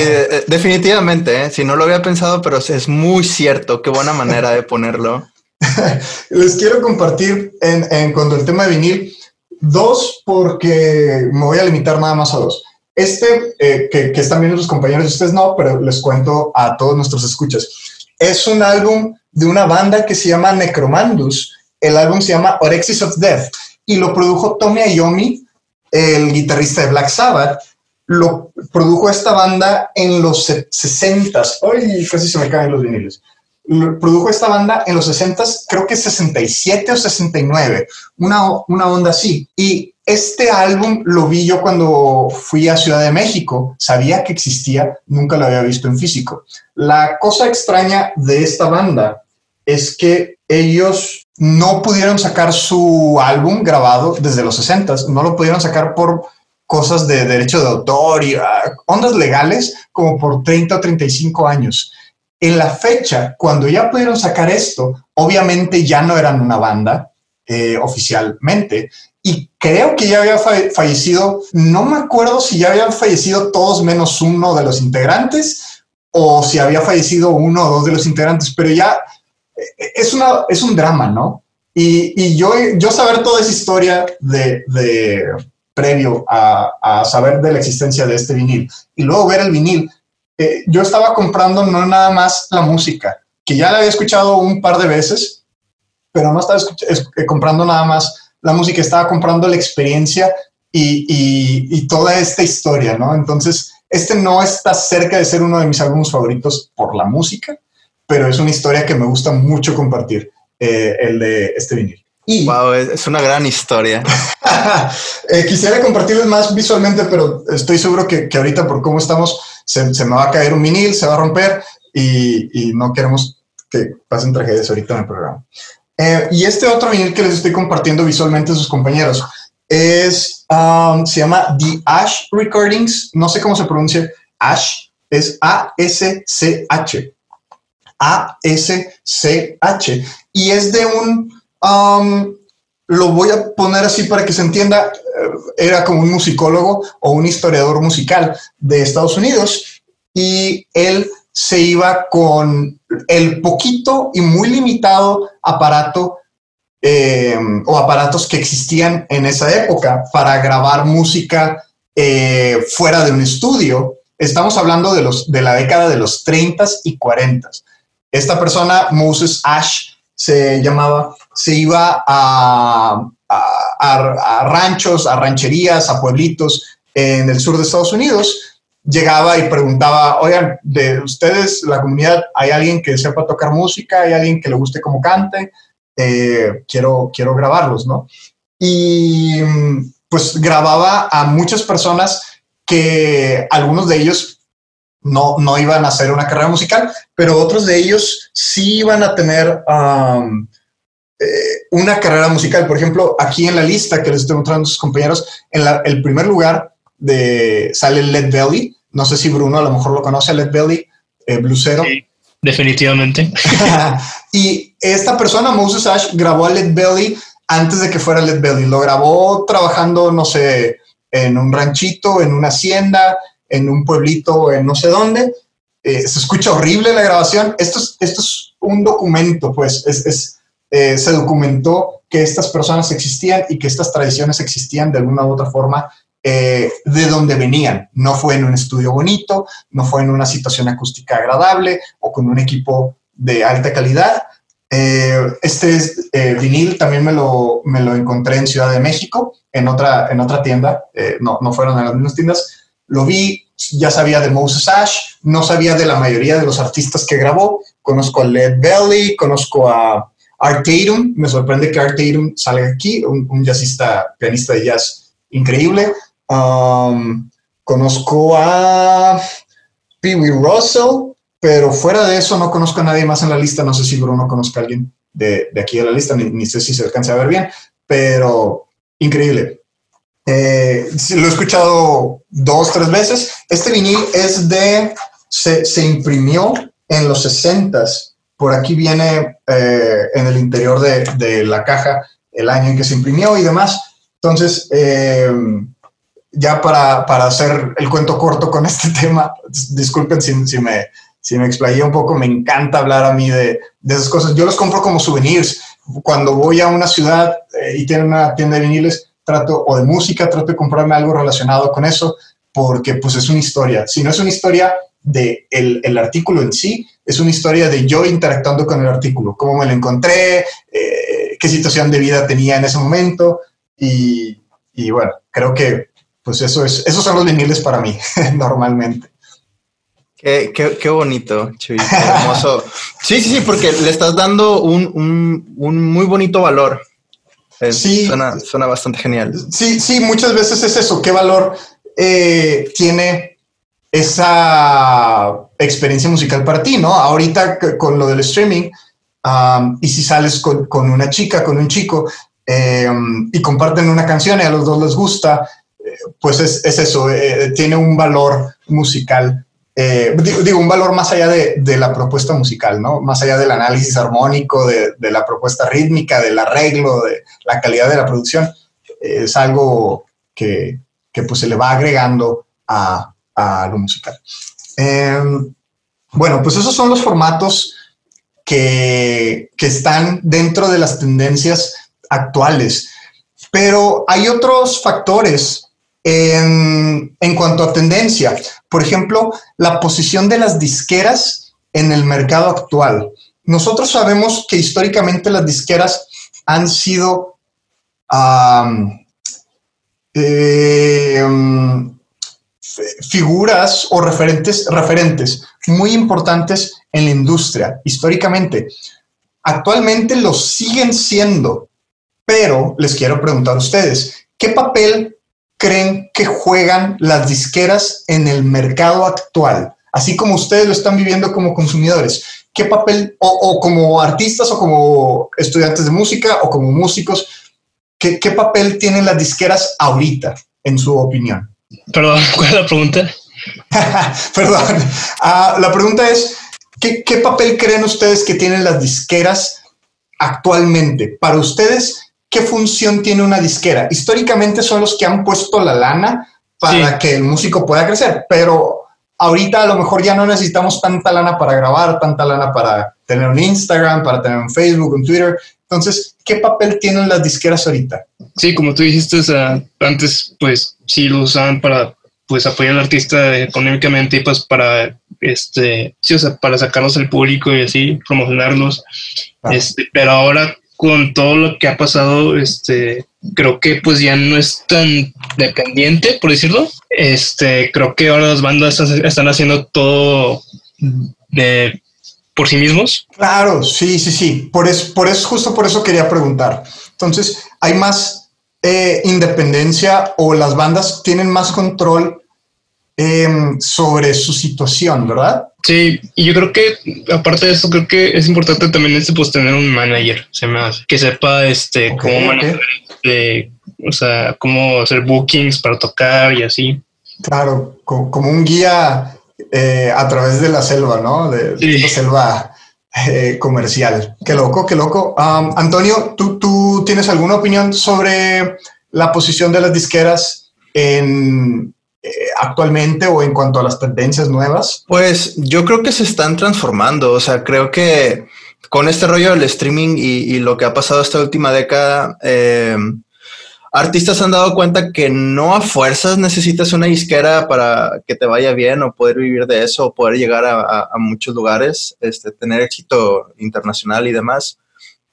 definitivamente. ¿eh? Si no lo había pensado, pero es muy cierto. Qué buena manera de ponerlo. Les quiero compartir en, en cuanto al tema de vinil dos, porque me voy a limitar nada más a dos. Este, eh, que, que, están viendo los compañeros, ustedes no, pero les cuento a todos nuestros escuchas. Es un álbum de una banda que se llama Necromandus. El álbum se llama Orexis of Death y lo produjo Tommy Iommi, el guitarrista de Black Sabbath. Lo produjo esta banda en los 60 Ay, casi se me caen los viniles. Lo produjo esta banda en los 60 creo que 67 o 69, una, una onda así. Y este álbum lo vi yo cuando fui a Ciudad de México. Sabía que existía, nunca lo había visto en físico. La cosa extraña de esta banda es que ellos no pudieron sacar su álbum grabado desde los 60, no lo pudieron sacar por cosas de derecho de autor y ah, ondas legales como por 30 o 35 años. En la fecha, cuando ya pudieron sacar esto, obviamente ya no eran una banda eh, oficialmente. Y creo que ya había fallecido, no me acuerdo si ya habían fallecido todos menos uno de los integrantes o si había fallecido uno o dos de los integrantes, pero ya es, una, es un drama, ¿no? Y, yo, yo saber toda esa historia de, previo a, saber de la existencia de este vinil y luego ver el vinil, eh, yo estaba comprando no nada más la música, que ya la había escuchado un par de veces, pero no estaba eh, comprando nada más la música, estaba comprando la experiencia y, y, toda esta historia, ¿no? Entonces, este no está cerca de ser uno de mis álbumes favoritos por la música, pero es una historia que me gusta mucho compartir, eh, el de este vinil. Y, wow, es una gran historia. Eh, quisiera compartirles más visualmente, pero estoy seguro que, que ahorita por cómo estamos se, se, me va a caer un vinil, se va a romper y, y no queremos que pasen tragedias ahorita en el programa. Eh, y este otro vinil que les estoy compartiendo visualmente a sus compañeros es, um, se llama The Ash Recordings, no sé cómo se pronuncia, Ash, es A-S-C-H. A-S-C-H. Y es de un, um, lo voy a poner así para que se entienda, eh, era como un musicólogo o un historiador musical de Estados Unidos y él se iba con el poquito y muy limitado aparato eh, o aparatos que existían en esa época para grabar música eh, fuera de un estudio. Estamos hablando de, los, de la década de los 30 y 40. Esta persona, Moses Ash, se llamaba, se iba a, ranchos, a rancherías, a pueblitos en el sur de Estados Unidos. Llegaba y preguntaba, oigan, de ustedes, la comunidad, ¿hay alguien que sepa tocar música? ¿Hay alguien que le guste cómo cante? Eh, quiero, quiero grabarlos, ¿no? Y pues grababa a muchas personas que algunos de ellos no, no iban a hacer una carrera musical, pero otros de ellos sí iban a tener um, eh, una carrera musical. Por ejemplo, aquí en la lista que les estoy mostrando a sus compañeros, en el primer lugar de, sale Led Belly. No sé si Bruno a lo mejor lo conoce, Led Belly, eh, blusero. Sí, definitivamente. y esta persona, Moses Ash, grabó a Led Belly antes de que fuera Led Belly. Lo grabó trabajando, no sé, en un ranchito, en una hacienda, en un pueblito en no sé dónde. Eh, se escucha horrible la grabación. Esto es, esto es un documento, pues, es, eh, se documentó que estas personas existían y que estas tradiciones existían de alguna u otra forma eh, de donde venían. No fue en un estudio bonito, no fue en una situación acústica agradable o con un equipo de alta calidad. este vinil también me lo, me lo encontré en Ciudad de México, en otra, en otra tienda, no, no fueron en las mismas tiendas, lo vi, ya sabía de Moses Ash, no sabía de la mayoría de los artistas que grabó. Conozco a Led Belly, conozco a Art Tatum. Me sorprende que Art Tatum salga aquí, un, jazzista, pianista de jazz increíble. Um, conozco a Pee Wee Russell, pero fuera de eso no conozco a nadie más en la lista. No sé si Bruno conozca a alguien de, aquí de la lista, ni, ni, sé si se alcanza a ver bien, pero increíble. Eh, lo he escuchado dos, tres veces. Este vinil es de, se, se imprimió en los 60 Por aquí viene eh, en el interior de, de, la caja el año en que se imprimió y demás. Entonces, eh, ya para, para, hacer el cuento corto con este tema, disculpen si, si me, si me explayé un poco, me encanta hablar a mí de, de, esas cosas. Yo los compro como souvenirs. Cuando voy a una ciudad y tienen una tienda de viniles, trato, o de música, trato de comprarme algo relacionado con eso, porque pues es una historia. Si no es una historia de el, el artículo en sí, es una historia de yo interactuando con el artículo, cómo me lo encontré, eh, qué situación de vida tenía en ese momento, y, y bueno, creo que pues eso es, esos son los viniles para mí, normalmente. Qué, qué, qué, bonito, Chuy, hermoso. Sí, sí, sí, porque le estás dando un, un muy bonito valor sí, suena, suena, bastante genial. Sí, sí, muchas veces es eso. ¿Qué valor eh, tiene esa experiencia musical para ti? ¿no? Ahorita con lo del streaming, y si sales con, una chica, con un chico, em, y comparten una canción y a los dos les gusta, eh, pues es, eso, eh, tiene un valor musical. Eh, digo, un valor más allá de, la propuesta musical, ¿no? Más allá del análisis armónico, de, la propuesta rítmica, del arreglo, de la calidad de la producción, es algo que, pues se le va agregando a, a lo musical. Em, bueno, pues esos son los formatos que, están dentro de las tendencias actuales. Pero hay otros factores en, cuanto a tendencia. Por ejemplo, la posición de las disqueras en el mercado actual. Nosotros sabemos que históricamente las disqueras han sido eh, figuras o referentes, referentes muy importantes en la industria históricamente. Actualmente lo siguen siendo, pero les quiero preguntar a ustedes, ¿qué papel creen que juegan las disqueras en el mercado actual? Así como ustedes lo están viviendo como consumidores, ¿qué papel, o, como artistas o como estudiantes de música o como músicos, ¿qué, qué papel tienen las disqueras ahorita, en su opinión? Perdón, ¿cuál es la pregunta? Perdón. Ah, la pregunta es, ¿qué, papel creen ustedes que tienen las disqueras actualmente? Para ustedes, ¿qué función tiene una disquera? Históricamente son los que han puesto la lana para que el músico pueda crecer, pero ahorita a lo mejor ya no necesitamos tanta lana para grabar, tanta lana para tener un Instagram, para tener un Facebook, un Twitter. Entonces, ¿qué papel tienen las disqueras ahorita? Sí, como tú dijiste antes, pues sí lo usaban para pues apoyar al artista económicamente y pues para este sí, o sea, para sacarlos al público y así promocionarlos. Este, pero ahora con todo lo que ha pasado, este creo que pues ya no es tan dependiente, por decirlo. Este, creo que ahora las bandas están haciendo todo de por sí mismos. Claro, sí, sí, sí. Por eso, por eso, justo por eso quería preguntar. Entonces, hay más eh, independencia o las bandas tienen más control em, sobre su situación, ¿verdad? Sí, y yo creo que aparte de eso, creo que es importante también este, pues, tener un manager, se me hace, que sepa este, cómo manejar, o sea, cómo hacer bookings para tocar y así. Claro, como, un guía eh, a través de la selva, ¿no? De, la selva eh, comercial. Qué loco, qué loco. Antonio, ¿tú, ¿tú tienes alguna opinión sobre la posición de las disqueras en, actualmente o en cuanto a las tendencias nuevas? Pues yo creo que se están transformando. O sea, creo que con este rollo del streaming y, lo que ha pasado esta última década, eh, artistas han dado cuenta que no a fuerzas necesitas una disquera para que te vaya bien o poder vivir de eso o poder llegar a, muchos lugares, este, tener éxito internacional y demás.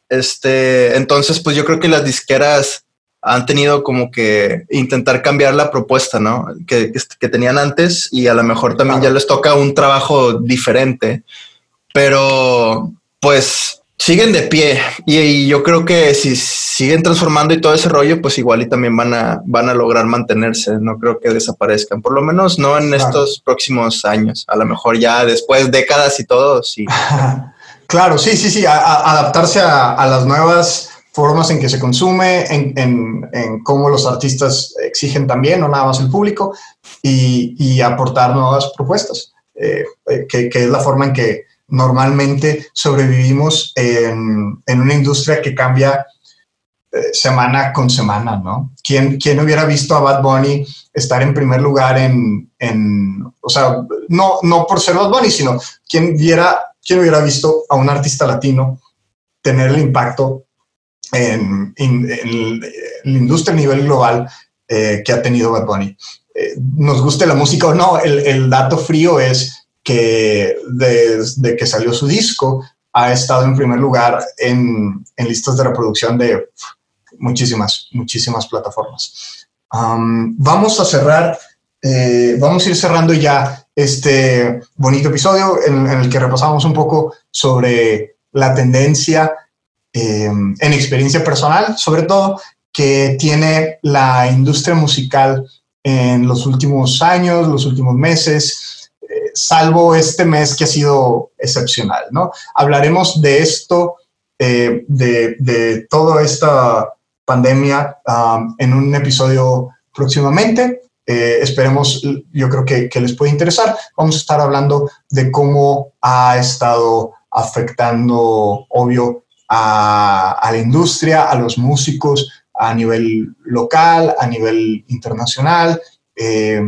Este, entonces, pues yo creo que las disqueras han tenido como que intentar cambiar la propuesta, ¿no? Que, que tenían antes y a lo mejor también ya les toca un trabajo diferente, pero pues siguen de pie. Y, yo creo que si siguen transformando y todo ese rollo, pues igual y también van a, van a lograr mantenerse, no creo que desaparezcan, por lo menos no en estos próximos años, a lo mejor ya después décadas y todo, sí. claro, sí, sí, sí, adaptarse a, las nuevas formas en que se consume, en, cómo los artistas exigen también, no nada más el público, y, aportar nuevas propuestas, eh, eh, que es la forma en que normalmente sobrevivimos en, una industria que cambia eh, semana con semana, ¿no? ¿Quién, ¿Quién, hubiera visto a Bad Bunny estar en primer lugar en, o sea, no, no por ser Bad Bunny, sino quién, viera, quién hubiera visto a un artista latino tener el impacto en, la industria a nivel global eh, que ha tenido Bad Bunny? Eh, nos guste la música o no, el, el dato frío es que desde que salió su disco ha estado en primer lugar en, listas de reproducción de muchísimas, muchísimas plataformas. vamos a cerrar, eh, vamos a ir cerrando ya este bonito episodio en, el que repasamos un poco sobre la tendencia em, en experiencia personal, sobre todo, que tiene la industria musical en los últimos años, los últimos meses, salvo este mes que ha sido excepcional, ¿no? Hablaremos de esto eh, de, de, toda esta pandemia um, en un episodio próximamente. Eh, esperemos, yo creo que, que, les puede interesar. Vamos a estar hablando de cómo ha estado afectando, obvio, a, la industria, a los músicos a nivel local, a nivel internacional, eh,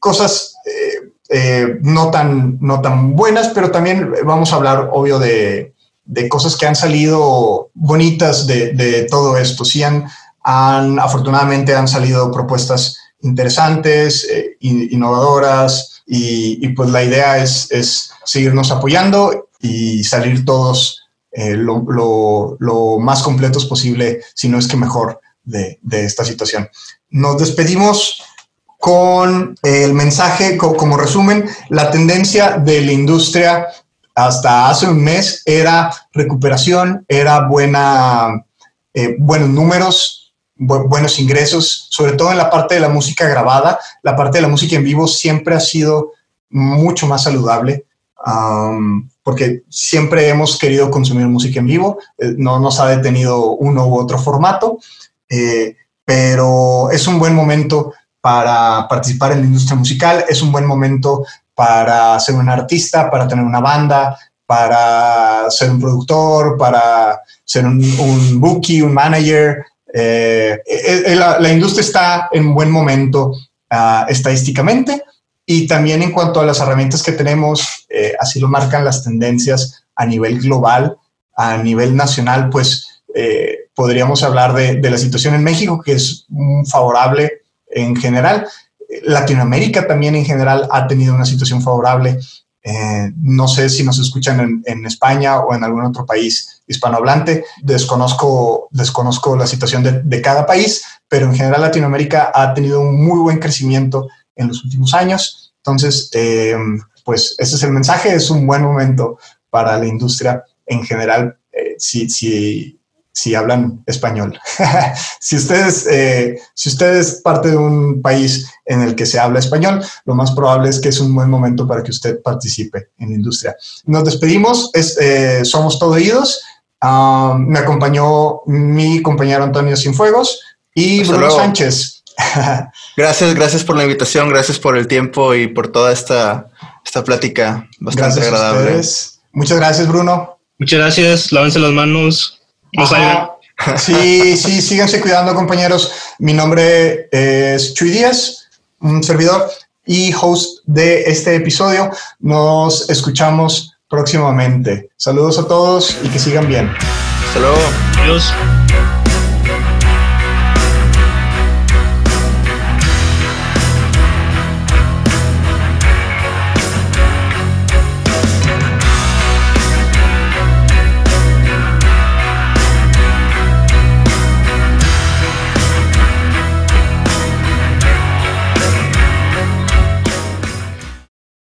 cosas eh, eh, no, tan, no tan buenas, pero también vamos a hablar, obvio, de, de cosas que han salido bonitas de, de todo esto. Sí, han, han, afortunadamente han salido propuestas interesantes, innovadoras, y, y, pues la idea es, es, seguirnos apoyando y salir todos eh, lo, lo, lo, más completos posible, si no es que mejor, de, de esta situación. Nos despedimos con el mensaje, como resumen, la tendencia de la industria hasta hace un mes era recuperación, era buena, eh, buenos números, bu buenos ingresos, sobre todo en la parte de la música grabada. La parte de la música en vivo siempre ha sido mucho más saludable. Um, porque siempre hemos querido consumir música en vivo, eh, no nos ha detenido uno u otro formato, eh, pero es un buen momento para participar en la industria musical, es un buen momento para ser un artista, para tener una banda, para ser un productor, para ser un, bookie, un manager. Eh, eh, la, industria está en buen momento uh, estadísticamente y también en cuanto a las herramientas que tenemos, eh, así lo marcan las tendencias a nivel global, a nivel nacional, pues eh, podríamos hablar de, de, la situación en México, que es favorable en general. Latinoamérica también en general ha tenido una situación favorable. Eh, no sé si nos escuchan en, en, España o en algún otro país hispanohablante. Desconozco, desconozco la situación de, de, cada país, pero en general Latinoamérica ha tenido un muy buen crecimiento en los últimos años. Entonces, eh, pues ese es el mensaje. Es un buen momento para la industria en general eh, si, si, si hablan español. si, ustedes, eh, si ustedes parte de un país en el que se habla español, lo más probable es que es un buen momento para que usted participe en la industria. Nos despedimos, es, eh, somos todo oídos. Um, me acompañó mi compañero Antonio Sinfuegos y Hasta Bruno luego. Sánchez. gracias, gracias por la invitación, gracias por el tiempo y por toda esta, esta plática bastante gracias agradable. Muchas gracias, Bruno. Muchas gracias, lávense las manos, Sí, sí, síganse cuidando, compañeros. Mi nombre es Chuy Díaz, un servidor y host de este episodio. Nos escuchamos próximamente. Saludos a todos y que sigan bien. Hasta luego. Adiós.